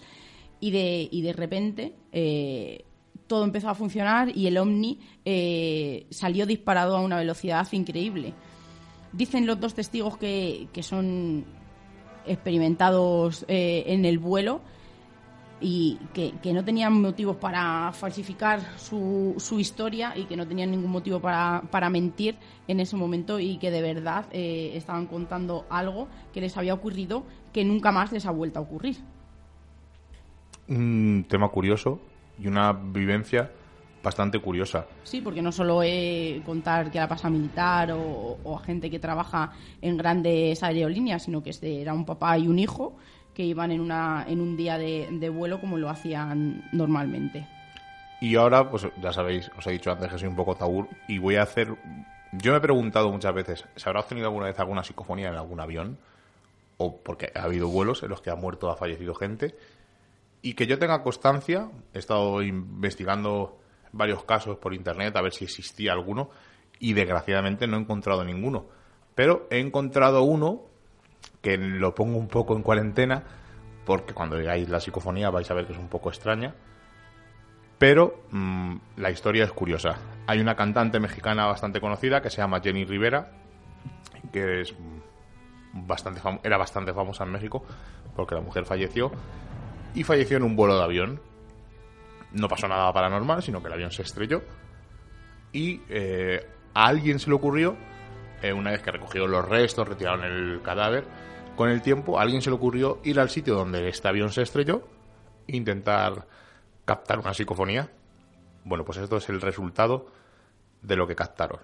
B: y de, y de repente eh, todo empezó a funcionar y el Omni eh, salió disparado a una velocidad increíble. Dicen los dos testigos que, que son experimentados eh, en el vuelo y que, no tenían motivos para falsificar su, su, historia y que no tenían ningún motivo para, para mentir en ese momento y que de verdad estaban contando algo que les había ocurrido que nunca más les ha vuelto a ocurrir
A: un tema curioso y una vivencia bastante curiosa.
B: Sí, porque no solo es contar que la pasa militar o, a gente que trabaja en grandes aerolíneas, sino que este era un papá y un hijo que iban en, una, en un día de, vuelo como lo hacían normalmente.
A: Y ahora, pues ya sabéis, os he dicho antes que soy un poco tabú y voy a hacer... Yo me he preguntado muchas veces, ¿se habrá obtenido alguna vez alguna psicofonía en algún avión? O porque ha habido vuelos en los que ha muerto o ha fallecido gente y que yo tenga constancia, he estado investigando varios casos por internet a ver si existía alguno y desgraciadamente no he encontrado ninguno. Pero he encontrado uno que lo pongo un poco en cuarentena porque cuando veáis la psicofonía vais a ver que es un poco extraña. Pero mm, la historia es curiosa. Hay una cantante mexicana bastante conocida que se llama Jenny Rivera, que es bastante era bastante famosa en México porque la mujer falleció y falleció en un vuelo de avión. No pasó nada paranormal, sino que el avión se estrelló y eh, a alguien se le ocurrió, eh, una vez que recogió los restos, retiraron el cadáver, con el tiempo a alguien se le ocurrió ir al sitio donde este avión se estrelló intentar captar una psicofonía. Bueno, pues esto es el resultado de lo que captaron.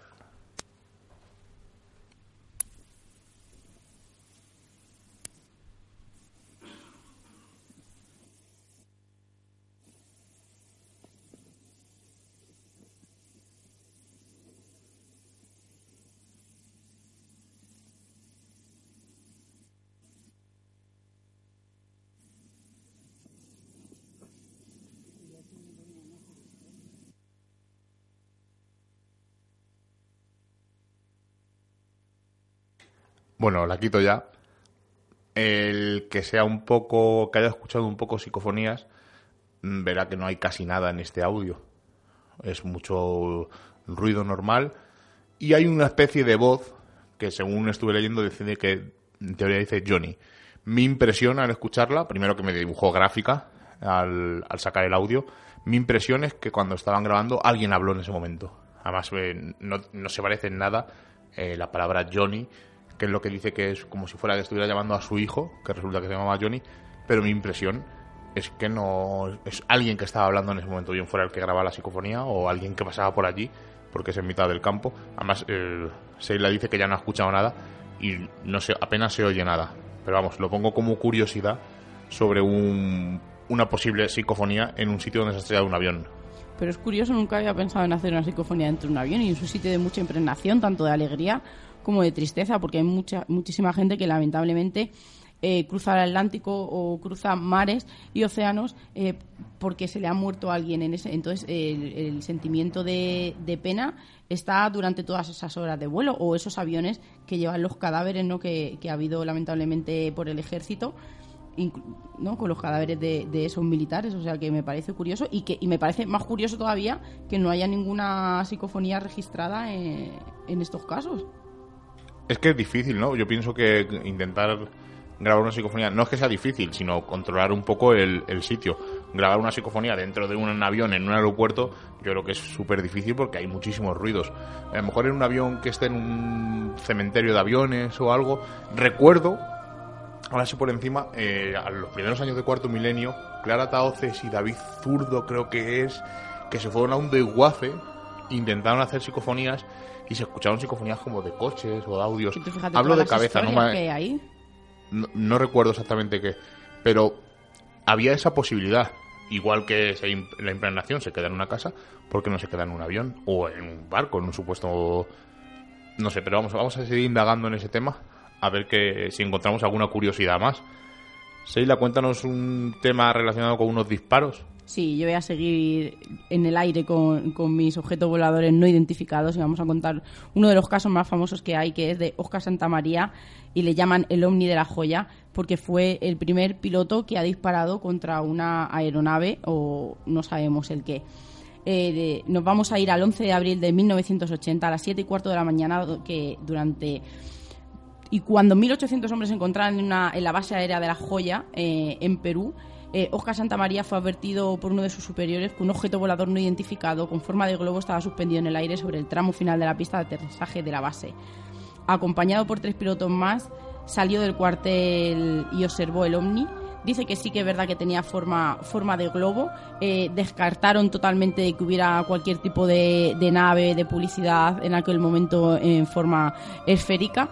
A: Bueno, la quito ya. El que sea un poco, que haya escuchado un poco psicofonías, mm, verá que no hay casi nada en este audio. Es mucho ruido normal. Y hay una especie de voz que, según estuve leyendo, decide que en teoría dice Johnny. Mi impresión al escucharla, primero que me dibujó gráfica al, sacar el audio, mi impresión es que cuando estaban grabando alguien habló en ese momento. Además, eh, no, se parece en nada eh, la palabra Johnny que es lo que dice que es como si fuera que estuviera llamando a su hijo, que resulta que se llamaba Johnny, pero mi impresión es que no es alguien que estaba hablando en ese momento, bien fuera el que grababa la psicofonía o alguien que pasaba por allí, porque es en mitad del campo. Además, eh, Seila dice que ya no ha escuchado nada y no se, apenas se oye nada. Pero vamos, lo pongo como curiosidad sobre un, una posible psicofonía en un sitio donde se ha estrellado un avión.
B: Pero es curioso, nunca había pensado en hacer una psicofonía dentro de un avión y es un sitio de mucha impregnación, tanto de alegría como de tristeza, porque hay mucha, muchísima gente que lamentablemente eh, cruza el Atlántico o cruza mares y océanos eh, porque se le ha muerto alguien en ese. Entonces, el, sentimiento de, pena está durante todas esas horas de vuelo o esos aviones que llevan los cadáveres ¿no? que, ha habido lamentablemente por el ejército. ¿no? con los cadáveres de, esos militares, o sea que me parece curioso y que y me parece más curioso todavía que no haya ninguna psicofonía registrada en, en estos casos.
A: Es que es difícil, ¿no? Yo pienso que intentar grabar una psicofonía no es que sea difícil, sino controlar un poco el, sitio. Grabar una psicofonía dentro de un avión en un aeropuerto, yo creo que es súper difícil porque hay muchísimos ruidos. A lo mejor en un avión que esté en un cementerio de aviones o algo. Recuerdo, ahora sí por encima, eh, a los primeros años de cuarto milenio, Clara Taoces y David Zurdo, creo que es, que se fueron a un desguace, intentaron hacer psicofonías y se escucharon psicofonías como de coches o de audios. Hablo de cabeza, no
B: me
A: no, recuerdo exactamente qué, pero había esa posibilidad. Igual que la impregnación se queda en una casa, porque no se queda en un avión o en un barco, en un supuesto. No sé, pero vamos, vamos a seguir indagando en ese tema, a ver que si encontramos alguna curiosidad más. Seila, cuéntanos un tema relacionado con unos disparos.
B: Sí, yo voy a seguir en el aire con, mis objetos voladores no identificados y vamos a contar uno de los casos más famosos que hay, que es de Oscar Santamaría y le llaman el Omni de la Joya, porque fue el primer piloto que ha disparado contra una aeronave o no sabemos el qué. Eh, nos vamos a ir al 11 de abril de 1980 a las 7 y cuarto de la mañana, que durante y cuando 1.800 hombres se encontraban en, la base aérea de La Joya, eh, en Perú, eh, Oscar Santamaría fue advertido por uno de sus superiores que un objeto volador no identificado con forma de globo estaba suspendido en el aire sobre el tramo final de la pista de aterrizaje de la base. Acompañado por tres pilotos más, salió del cuartel y observó el ovni. Dice que sí que es verdad que tenía forma, forma de globo. Eh, descartaron totalmente que hubiera cualquier tipo de nave, de publicidad en aquel momento en forma esférica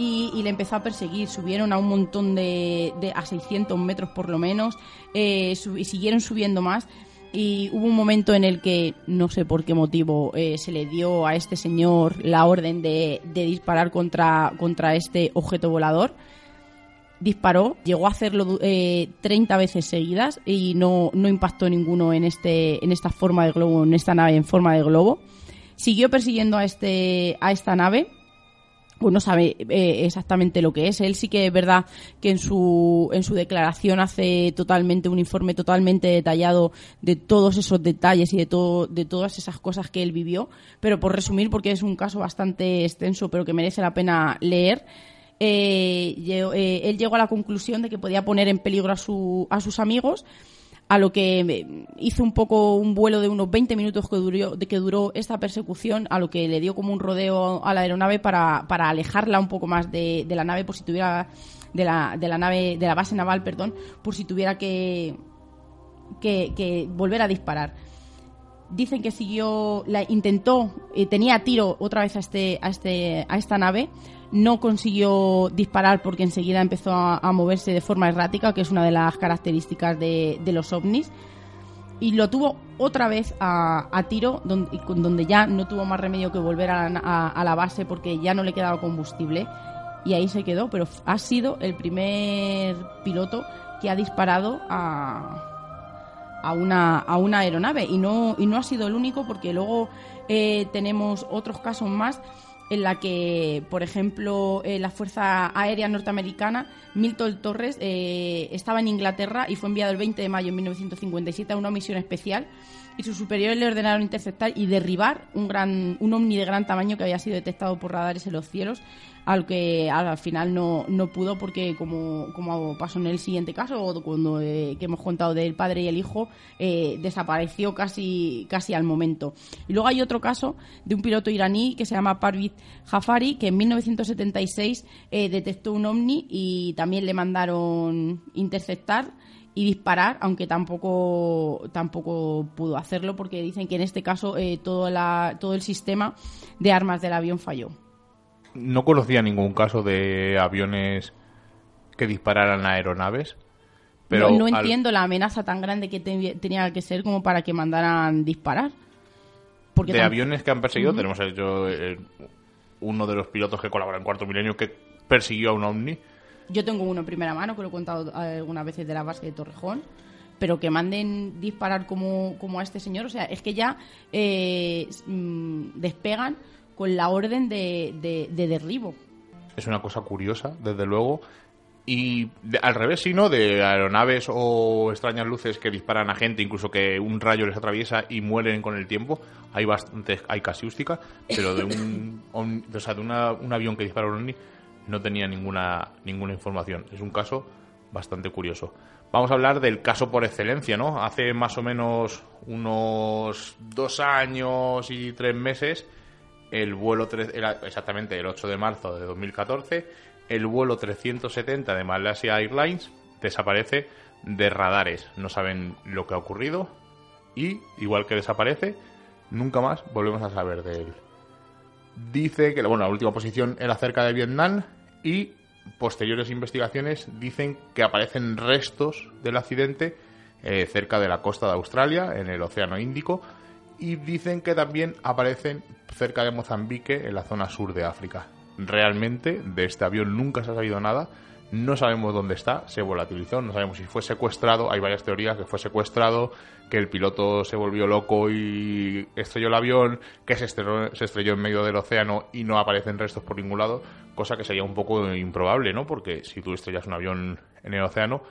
B: y, le empezó a perseguir. Subieron a un montón de, a 600 metros por lo menos eh, y siguieron subiendo más. Y hubo un momento en el que, no sé por qué motivo, eh, se le dio a este señor la orden de, disparar contra, contra este objeto volador. Disparó, llegó a hacerlo eh, 30 veces seguidas y no, no impactó ninguno en, este, en esta forma de globo, en esta nave en forma de globo. Siguió persiguiendo a, este, a esta nave pues no sabe eh, exactamente lo que es. Él sí que es verdad que en su, en su declaración hace totalmente un informe totalmente detallado de todos esos detalles y de, todo, de todas esas cosas que él vivió. Pero por resumir, porque es un caso bastante extenso, pero que merece la pena leer, eh, eh, él llegó a la conclusión de que podía poner en peligro a, su, a sus amigos a lo que hizo un poco un vuelo de unos 20 minutos que duró, de que duró esta persecución, a lo que le dio como un rodeo a la aeronave para, para alejarla un poco más de, la nave por si tuviera de la, de la nave de la base naval, perdón, por si tuviera que, que, volver a disparar. Dicen que siguió, la intentó, eh, tenía tiro otra vez a este, a este, a esta nave, no consiguió disparar porque enseguida empezó a, moverse de forma errática, que es una de las características de, los ovnis. Y lo tuvo otra vez a, tiro, donde, donde, ya no tuvo más remedio que volver a la, base porque ya no le quedaba combustible. Y ahí se quedó, pero ha sido el primer piloto que ha disparado a, a, una, a una aeronave. Y no, y no ha sido el único porque luego eh, tenemos otros casos más en la que, por ejemplo, eh, la Fuerza Aérea Norteamericana, Milton Torres, eh, estaba en Inglaterra y fue enviado el 20 de mayo de 1957 a una misión especial y sus superiores le ordenaron interceptar y derribar un, gran, un ovni de gran tamaño que había sido detectado por radares en los cielos al que al final no, no pudo porque como, como pasó en el siguiente caso cuando eh, que hemos contado del padre y el hijo eh, desapareció casi casi al momento. Y luego hay otro caso de un piloto iraní que se llama Parviz Jafari que en 1976 eh, detectó un ovni y también le mandaron interceptar y disparar, aunque tampoco, tampoco pudo hacerlo porque dicen que en este caso todo, la, todo el sistema de armas del avión falló
A: no conocía ningún caso de aviones que dispararan a aeronaves. Pero
B: no, entiendo la amenaza tan grande que tenía que ser como para que mandaran disparar.
A: Porque de aviones que han perseguido, tenemos hecho eh, uno de los pilotos que colabora en Cuarto Milenio que persiguió a un ovni.
B: yo tengo uno en primera mano, que lo he contado algunas veces de la base de Torrejón, pero que manden disparar como, como a este señor, o sea, es que ya eh, mm, despegan con la orden de, de, de derribo.
A: Es una cosa curiosa, desde luego. Y de- al revés, sí, ¿no? De aeronaves o extrañas luces que disparan a gente, incluso que un rayo les atraviesa y mueren con el tiempo. Hay bastante, hay casiústica, pero de un, on- o sea, de una- un avión que dispara a un ovni no tenía ninguna, ninguna información. Es un caso bastante curioso. Vamos a hablar del caso por excelencia, ¿no? Hace más o menos unos dos años y tres meses, el vuelo, exactamente el 8 de marzo de 2014, el vuelo 370 de Malaysia Airlines desaparece de radares. No saben lo que ha ocurrido y, igual que desaparece, nunca más volvemos a saber de él. Dice que bueno, la última posición era cerca de Vietnam y posteriores investigaciones dicen que aparecen restos del accidente eh, cerca de la costa de Australia, en el Océano Índico, y dicen que también aparecen cerca de Mozambique, en la zona sur de África. Realmente de este avión nunca se ha sabido nada, no sabemos dónde está, se volatilizó, no sabemos si fue secuestrado, hay varias teorías que fue secuestrado, que el piloto se volvió loco y estrelló el avión, que se estrelló, se estrelló en medio del océano y no aparecen restos por ningún lado, cosa que sería un poco improbable, ¿no? Porque si tú estrellas un avión en el océano,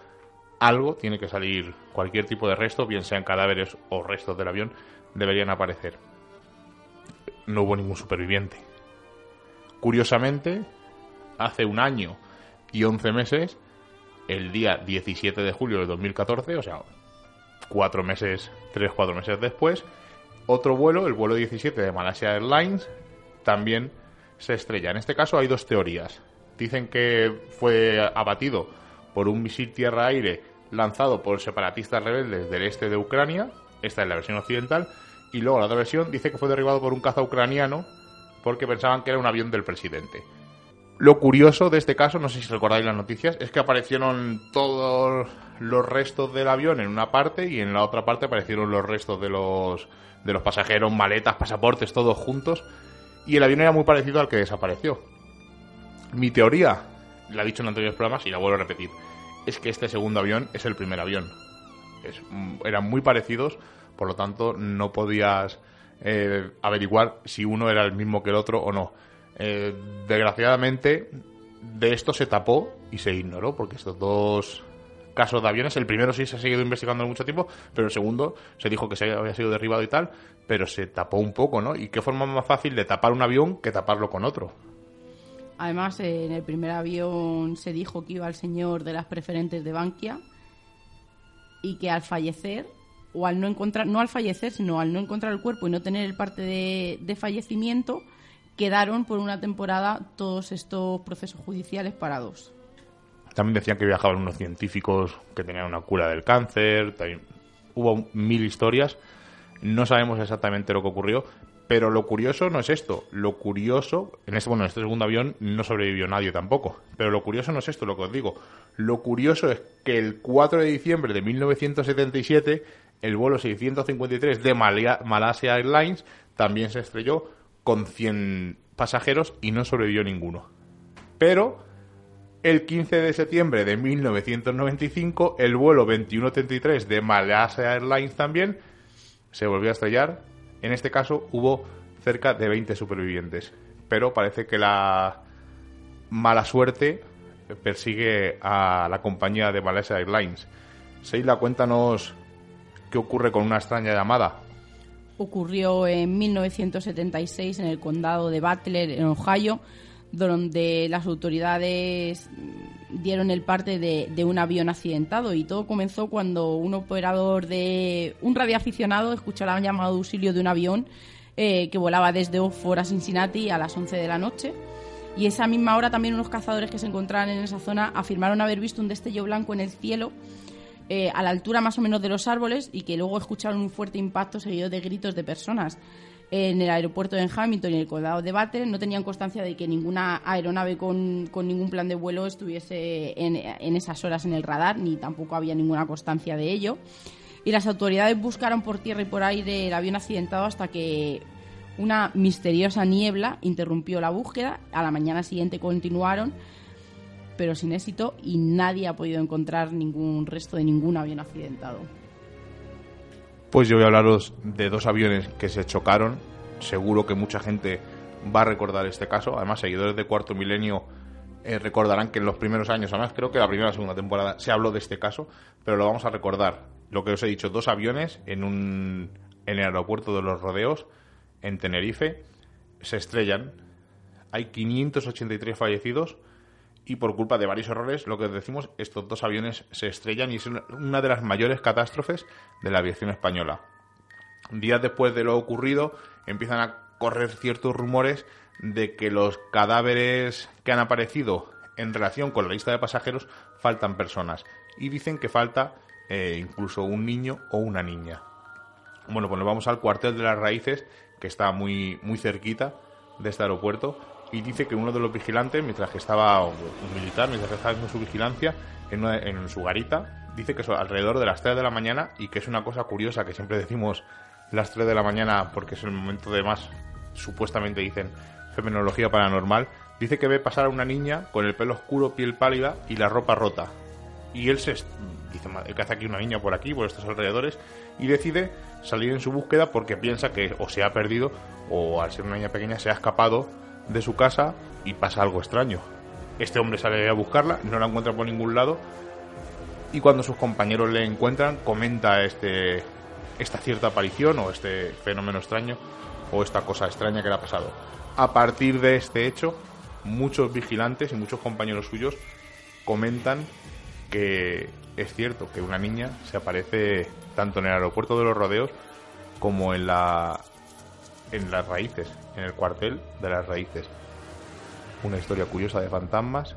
A: algo tiene que salir, cualquier tipo de resto, bien sean cadáveres o restos del avión, deberían aparecer. No hubo ningún superviviente. Curiosamente, hace un año y 11 meses, el día 17 de julio de 2014, o sea, cuatro meses, tres, cuatro meses después, otro vuelo, el vuelo 17 de Malaysia Airlines, también se estrella. En este caso hay dos teorías. Dicen que fue abatido por un misil tierra-aire lanzado por separatistas rebeldes del este de Ucrania. Esta es la versión occidental. Y luego la otra versión dice que fue derribado por un caza ucraniano porque pensaban que era un avión del presidente. Lo curioso de este caso, no sé si recordáis las noticias, es que aparecieron todos los restos del avión en una parte y en la otra parte aparecieron los restos de los, de los pasajeros, maletas, pasaportes, todos juntos. Y el avión era muy parecido al que desapareció. Mi teoría, la he dicho en anteriores programas y la vuelvo a repetir, es que este segundo avión es el primer avión. Eran muy parecidos, por lo tanto no podías eh, averiguar si uno era el mismo que el otro o no. Eh, desgraciadamente, de esto se tapó y se ignoró, porque estos dos casos de aviones, el primero sí se ha seguido investigando mucho tiempo, pero el segundo se dijo que se había sido derribado y tal, pero se tapó un poco, ¿no? ¿Y qué forma más fácil de tapar un avión que taparlo con otro?
B: Además, en el primer avión se dijo que iba el señor de las preferentes de Bankia y que al fallecer, o al no encontrar, no al fallecer, sino al no encontrar el cuerpo y no tener el parte de, de fallecimiento, quedaron por una temporada todos estos procesos judiciales parados.
A: También decían que viajaban unos científicos que tenían una cura del cáncer. también hubo mil historias. No sabemos exactamente lo que ocurrió, pero lo curioso no es esto. Lo curioso, en este, bueno, en este segundo avión no sobrevivió nadie tampoco. Pero lo curioso no es esto, lo que os digo. Lo curioso es que el 4 de diciembre de 1977, el vuelo 653 de Malaysia Airlines también se estrelló con 100 pasajeros y no sobrevivió ninguno. Pero el 15 de septiembre de 1995, el vuelo 2133 de Malaysia Airlines también se volvió a estrellar. En este caso hubo cerca de 20 supervivientes. Pero parece que la mala suerte persigue a la compañía de Malaysia Airlines. Seila, cuéntanos qué ocurre con una extraña llamada.
B: ocurrió en 1976 en el condado de Butler, en Ohio, donde las autoridades dieron el parte de, un avión accidentado y todo comenzó cuando un operador de un radioaficionado escuchó la llamada de auxilio de un avión eh, que volaba desde Oxford a Cincinnati a las 11 de la noche y esa misma hora también unos cazadores que se encontraban en esa zona afirmaron haber visto un destello blanco en el cielo eh, a la altura más o menos de los árboles y que luego escucharon un fuerte impacto seguido de gritos de personas. En el aeropuerto de Hamilton y en el condado de Butler no tenían constancia de que ninguna aeronave con, con ningún plan de vuelo estuviese en, en esas horas en el radar, ni tampoco había ninguna constancia de ello. Y las autoridades buscaron por tierra y por aire el avión accidentado hasta que una misteriosa niebla interrumpió la búsqueda. A la mañana siguiente continuaron pero sin éxito y nadie ha podido encontrar ningún resto de ningún avión accidentado.
A: Pues yo voy a hablaros de dos aviones que se chocaron. Seguro que mucha gente va a recordar este caso. Además, seguidores de Cuarto Milenio eh, recordarán que en los primeros años, además creo que la primera o segunda temporada se habló de este caso, pero lo vamos a recordar. Lo que os he dicho, dos aviones en un en el aeropuerto de los Rodeos en Tenerife se estrellan. Hay 583 fallecidos y por culpa de varios errores, lo que decimos, estos dos aviones se estrellan y es una de las mayores catástrofes de la aviación española. Días después de lo ocurrido, empiezan a correr ciertos rumores de que los cadáveres que han aparecido en relación con la lista de pasajeros faltan personas y dicen que falta eh, incluso un niño o una niña. Bueno, pues nos vamos al cuartel de las raíces que está muy, muy cerquita de este aeropuerto y dice que uno de los vigilantes, mientras que estaba un militar, mientras que estaba haciendo su vigilancia en, en su garita, dice que alrededor de las 3 de la mañana y que es una cosa curiosa que siempre decimos las 3 de la mañana porque es el momento de más, supuestamente dicen, fenomenología paranormal, dice que ve pasar a una niña con el pelo oscuro, piel pálida y la ropa rota. Y él se dice, ¿qué hace aquí una niña por aquí, por estos alrededores? Y decide salir en su búsqueda porque piensa que o se ha perdido o al ser una niña pequeña se ha escapado de su casa y pasa algo extraño. Este hombre sale a buscarla, no la encuentra por ningún lado y cuando sus compañeros le encuentran comenta este esta cierta aparición o este fenómeno extraño o esta cosa extraña que le ha pasado. A partir de este hecho, muchos vigilantes y muchos compañeros suyos comentan que es cierto que una niña se aparece tanto en el aeropuerto de los rodeos como en la en las raíces, en el cuartel de las raíces. Una historia curiosa de fantasmas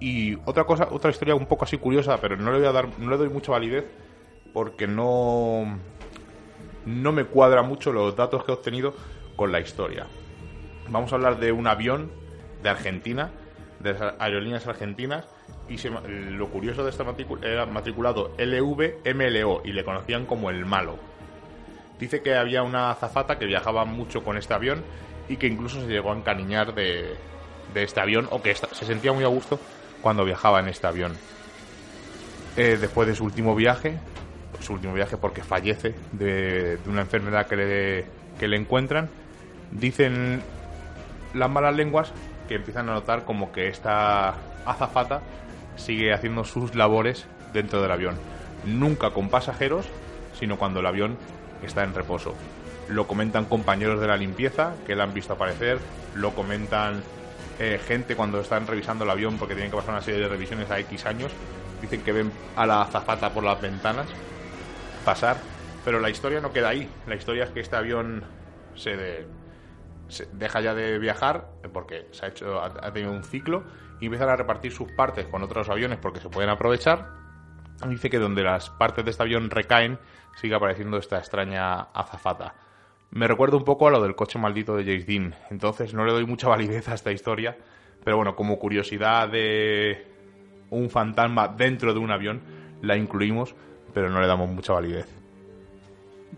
A: y otra cosa, otra historia un poco así curiosa, pero no le voy a dar no le doy mucha validez porque no no me cuadra mucho los datos que he obtenido con la historia. Vamos a hablar de un avión de Argentina, de las aerolíneas argentinas, y lo curioso de este matrícula era matriculado LVMLO y le conocían como el malo. Dice que había una azafata que viajaba mucho con este avión y que incluso se llegó a encariñar de, este avión o que se sentía muy a gusto cuando viajaba en este avión. Eh, después de su último viaje, su último viaje porque fallece de, una enfermedad que le, que le encuentran, dicen las malas lenguas que empiezan a notar como que esta azafata sigue haciendo sus labores dentro del avión. Nunca con pasajeros, sino cuando el avión está en reposo. Lo comentan compañeros de la limpieza que la han visto aparecer, lo comentan eh, gente cuando están revisando el avión porque tienen que pasar una serie de revisiones a X años. Dicen que ven a la azafata por las ventanas pasar, pero la historia no queda ahí. La historia es que este avión se, deja ya de viajar porque se ha hecho ha tenido un ciclo y empiezan a repartir sus partes con otros aviones porque se pueden aprovechar. Dice que donde las partes de este avión recaen sigue apareciendo esta extraña azafata. Me recuerda un poco a lo del coche maldito de James Dean, entonces no le doy mucha validez a esta historia, pero bueno, como curiosidad de un fantasma dentro de un avión, la incluimos, pero no le damos mucha validez.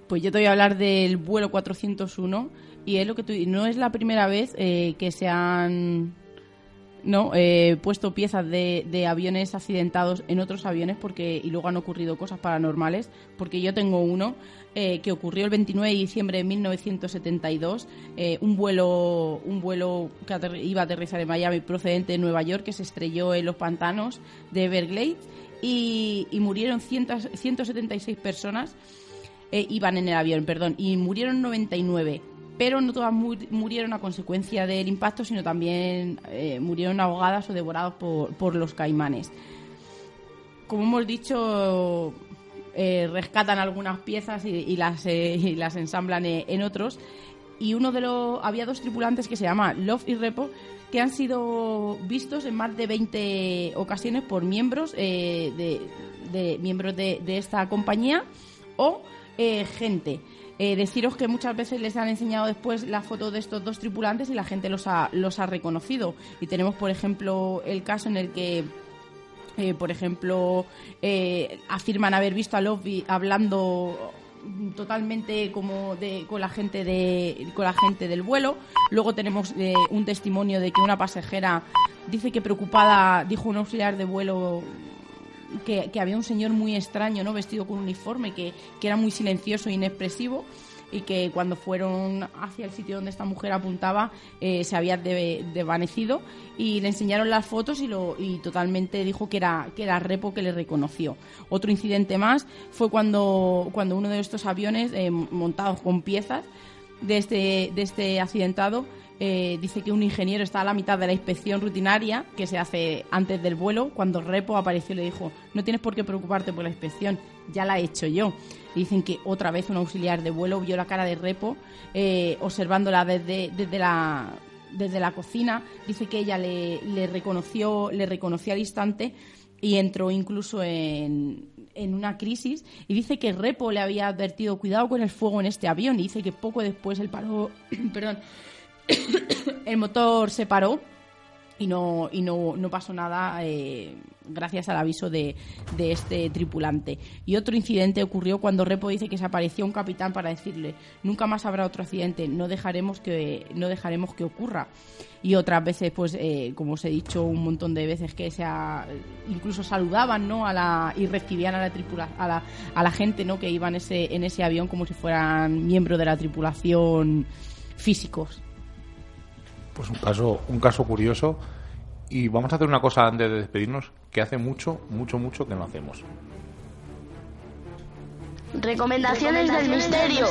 B: Pues yo te voy a hablar del vuelo 401 y es lo que tú, no es la primera vez eh, que se han no he puesto piezas de, aviones accidentados en otros aviones porque y luego han ocurrido cosas paranormales porque yo tengo uno eh, que ocurrió el 29 de diciembre de 1972 eh, un vuelo un vuelo que iba a aterrizar en Miami procedente de Nueva York que se estrelló en los pantanos de Everglades y, murieron 176 personas eh, iban en el avión perdón y murieron 99 pero no todas murieron a consecuencia del impacto, sino también eh, murieron ahogadas o devoradas por, los caimanes. Como hemos dicho, eh, rescatan algunas piezas y, las, eh, las ensamblan en otros. Y uno de los. Había dos tripulantes que se llaman Love y Repo que han sido vistos en más de 20 ocasiones por miembros de, miembros de, de, esta compañía o gente. Eh, deciros que muchas veces les han enseñado después la foto de estos dos tripulantes y la gente los ha, los ha reconocido. Y tenemos, por ejemplo, el caso en el que eh, por ejemplo, eh, afirman haber visto a Lovey hablando totalmente como de, con la gente de con la gente del vuelo luego tenemos un testimonio de que una pasajera dice que preocupada dijo un auxiliar de vuelo que, había un señor muy extraño no vestido con uniforme que, que era muy silencioso e inexpresivo y que cuando fueron hacia el sitio donde esta mujer apuntaba eh, se había de- desvanecido y le enseñaron las fotos y, lo, y totalmente dijo que era, que era Repo que le reconoció. Otro incidente más fue cuando, cuando uno de estos aviones eh, montados con piezas de este, de este accidentado eh, dice que un ingeniero está a la mitad de la inspección rutinaria que se hace antes del vuelo, cuando Repo apareció le dijo, no tienes por qué preocuparte por la inspección, ya la he hecho yo. Dicen que otra vez un auxiliar de vuelo vio la cara de Repo eh, observándola desde, desde la desde la cocina, dice que ella le, le reconoció, le reconoció al instante y entró incluso en, en una crisis. Y dice que Repo le había advertido cuidado con el fuego en este avión y dice que poco después el paró, perdón, el motor se paró y no, y no, no pasó nada eh, gracias al aviso de, de este tripulante. Y otro incidente ocurrió cuando Repo dice que se apareció un capitán para decirle nunca más habrá otro accidente, no dejaremos que, no dejaremos que ocurra. Y otras veces, pues, eh, como os he dicho un montón de veces, que se ha- incluso saludaban ¿no? a la, y recibían a la, tripula, a la, a la gente ¿no? que iba en ese, en ese avión como si fueran miembros de la tripulación físicos.
A: Pues un caso, un caso curioso. Y vamos a hacer una cosa antes de despedirnos que hace mucho, mucho, mucho que no hacemos.
C: Recomendaciones del misterio.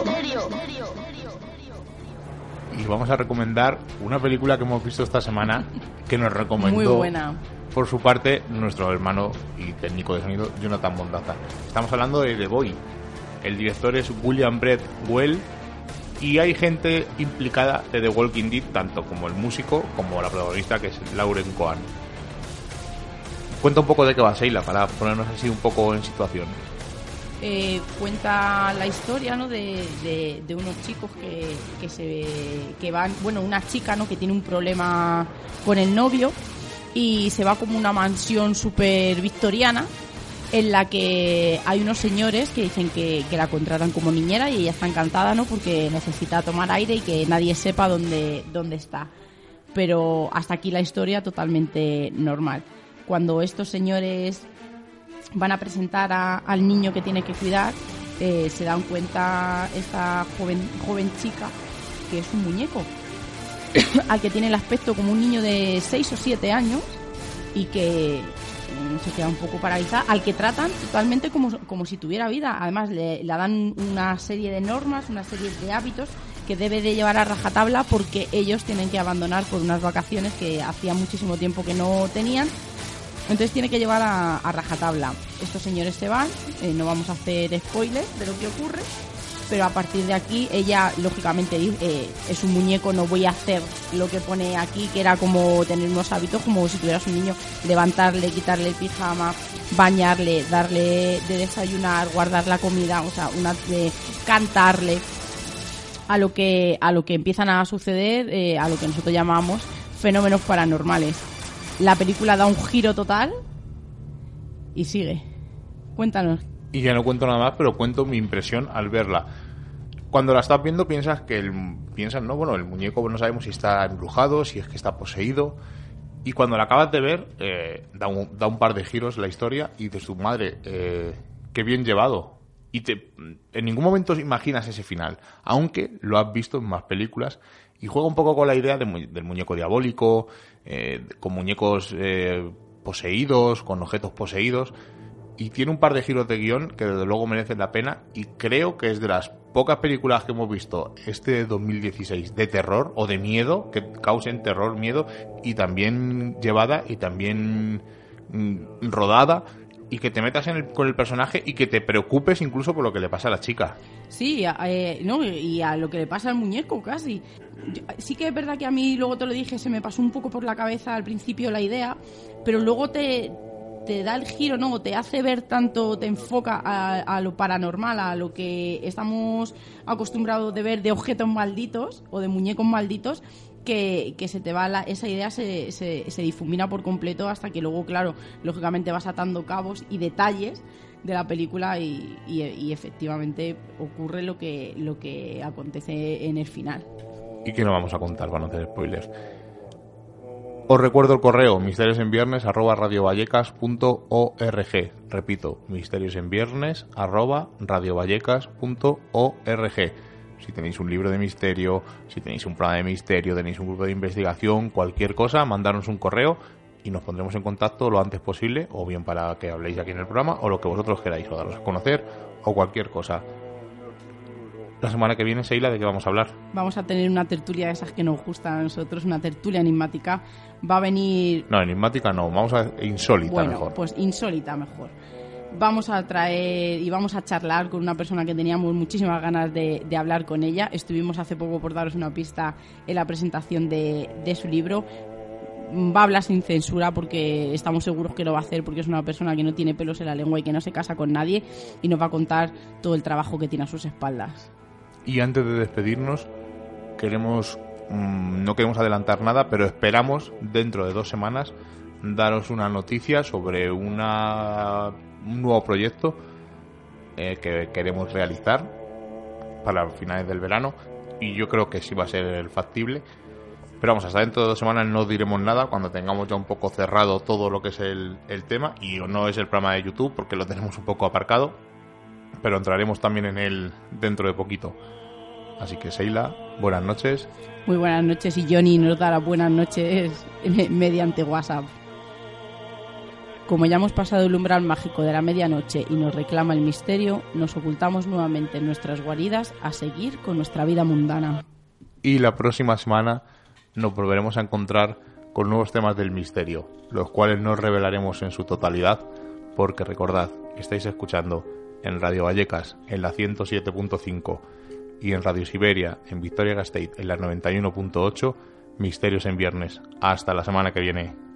A: Y vamos a recomendar una película que hemos visto esta semana que nos recomendó
B: Muy buena.
A: por su parte nuestro hermano y técnico de sonido Jonathan Bondaza. Estamos hablando de The Boy. El director es William Brett Well y hay gente implicada de The Walking Dead, tanto como el músico como la protagonista que es Lauren Cohen. Cuenta un poco de qué va Sheila para ponernos así un poco en situación.
B: eh, cuenta la historia ¿no? de unos chicos que, que se que van bueno una chica no que tiene un problema con el novio y se va como una mansión súper victoriana en la que hay unos señores que dicen que, la contratan como niñera y ella está encantada no porque necesita tomar aire y que nadie sepa dónde dónde está. Pero hasta aquí la historia totalmente normal. Cuando estos señores van a presentar a- al niño que tiene que cuidar, eh, se dan cuenta esta joven, joven chica que es un muñeco, al que tiene el aspecto como un niño de 6 o 7 años y que se queda un poco paralizada, al que tratan totalmente como, como si tuviera vida. Además, le, le dan una serie de normas, una serie de hábitos que debe de llevar a rajatabla porque ellos tienen que abandonar por unas vacaciones que hacía muchísimo tiempo que no tenían entonces tiene que llevar a, rajatabla. Estos señores se van, eh, no vamos a hacer spoilers de lo que ocurre, pero a partir de aquí ella lógicamente eh, es un muñeco, no voy a hacer lo que pone aquí, que era como tener unos hábitos como si tuvieras un niño, levantarle, quitarle el pijama, bañarle, darle de desayunar, guardar la comida, o sea, una de cantarle a lo que a lo que empiezan a suceder, eh, a lo que nosotros llamamos fenómenos paranormales. La película da un giro total y sigue. Cuéntanos.
A: Y ya no cuento nada más, pero cuento mi impresión al verla. Cuando la estás viendo piensas que el, piensas, no, bueno, el muñeco no sabemos si está embrujado, si es que está poseído. Y cuando la acabas de ver, eh, da, un, da un par de giros la historia y de su madre, eh, qué bien llevado. Y te, en ningún momento imaginas ese final, aunque lo has visto en más películas. Y juega un poco con la idea del muñeco diabólico, eh, con muñecos poseídos, con objetos poseídos y tiene un par de giros de guion que desde luego merecen la pena y creo que es de las pocas películas que hemos visto este 2016 de terror o de miedo que causen terror, miedo y también llevada y también mm, rodada y que te metas en el- con el personaje y que te preocupes incluso por lo que le pasa a la chica.
B: Sí, eh, no, y a lo que le pasa al muñeco casi. Sí que es verdad que a mí, luego te lo dije, se me pasó un poco por la cabeza al principio la idea, pero luego te, te da el giro, ¿no? Te hace ver tanto, te enfoca a, lo paranormal, a lo que estamos acostumbrados de ver de objetos malditos o de muñecos malditos, que, que se te va la- esa idea se, se, difumina por completo hasta que luego, claro, lógicamente vas atando cabos y detalles de la película y, y- y efectivamente ocurre lo que, lo que acontece en el final.
A: ¿Y qué no vamos a contar para no hacer spoilers? Os recuerdo el correo misterios en viernes arroba radiovallecas.org. Repito, misterios en viernes arroba radiovallecas.org. Si tenéis un libro de misterio, si tenéis un programa de misterio, tenéis un grupo de investigación, cualquier cosa, mandarnos un correo y nos pondremos en contacto lo antes posible, o bien para que habléis aquí en el programa, o lo que vosotros queráis, o daros a conocer, o cualquier cosa. La semana que viene, Seila, ¿de qué vamos a hablar?
B: Vamos a tener una tertulia de esas que nos gustan a nosotros, una tertulia enigmática. Va a venir
A: No, enigmática no, vamos a insólita
B: bueno,
A: mejor.
B: pues insólita mejor. Vamos a traer y vamos a charlar con una persona que teníamos muchísimas ganas de, de hablar con ella. Estuvimos hace poco, por daros una pista, en la presentación de, de su libro. Va a hablar sin censura porque estamos seguros que lo va a hacer porque es una persona que no tiene pelos en la lengua y que no se casa con nadie y nos va a contar todo el trabajo que tiene a sus espaldas.
A: Y antes de despedirnos, queremos mm, no queremos adelantar nada, pero esperamos dentro de dos semanas daros una noticia sobre una, un nuevo proyecto eh, que queremos realizar para finales del verano. Y yo creo que sí va a ser factible. Pero vamos, hasta dentro de dos semanas no diremos nada cuando tengamos ya un poco cerrado todo lo que es el, el tema. Y no es el programa de YouTube porque lo tenemos un poco aparcado, pero entraremos también en él dentro de poquito. Así que Seila, buenas noches.
B: Muy buenas noches y Johnny nos da las buenas noches me- mediante WhatsApp. Como ya hemos pasado el umbral mágico de la medianoche y nos reclama el misterio, nos ocultamos nuevamente en nuestras guaridas a seguir con nuestra vida mundana.
A: Y la próxima semana nos volveremos a encontrar con nuevos temas del misterio, los cuales no revelaremos en su totalidad, porque recordad, estáis escuchando en Radio Vallecas en la 107.5 y en Radio Siberia en Victoria Gasteiz en la 91.8 Misterios en Viernes. Hasta la semana que viene.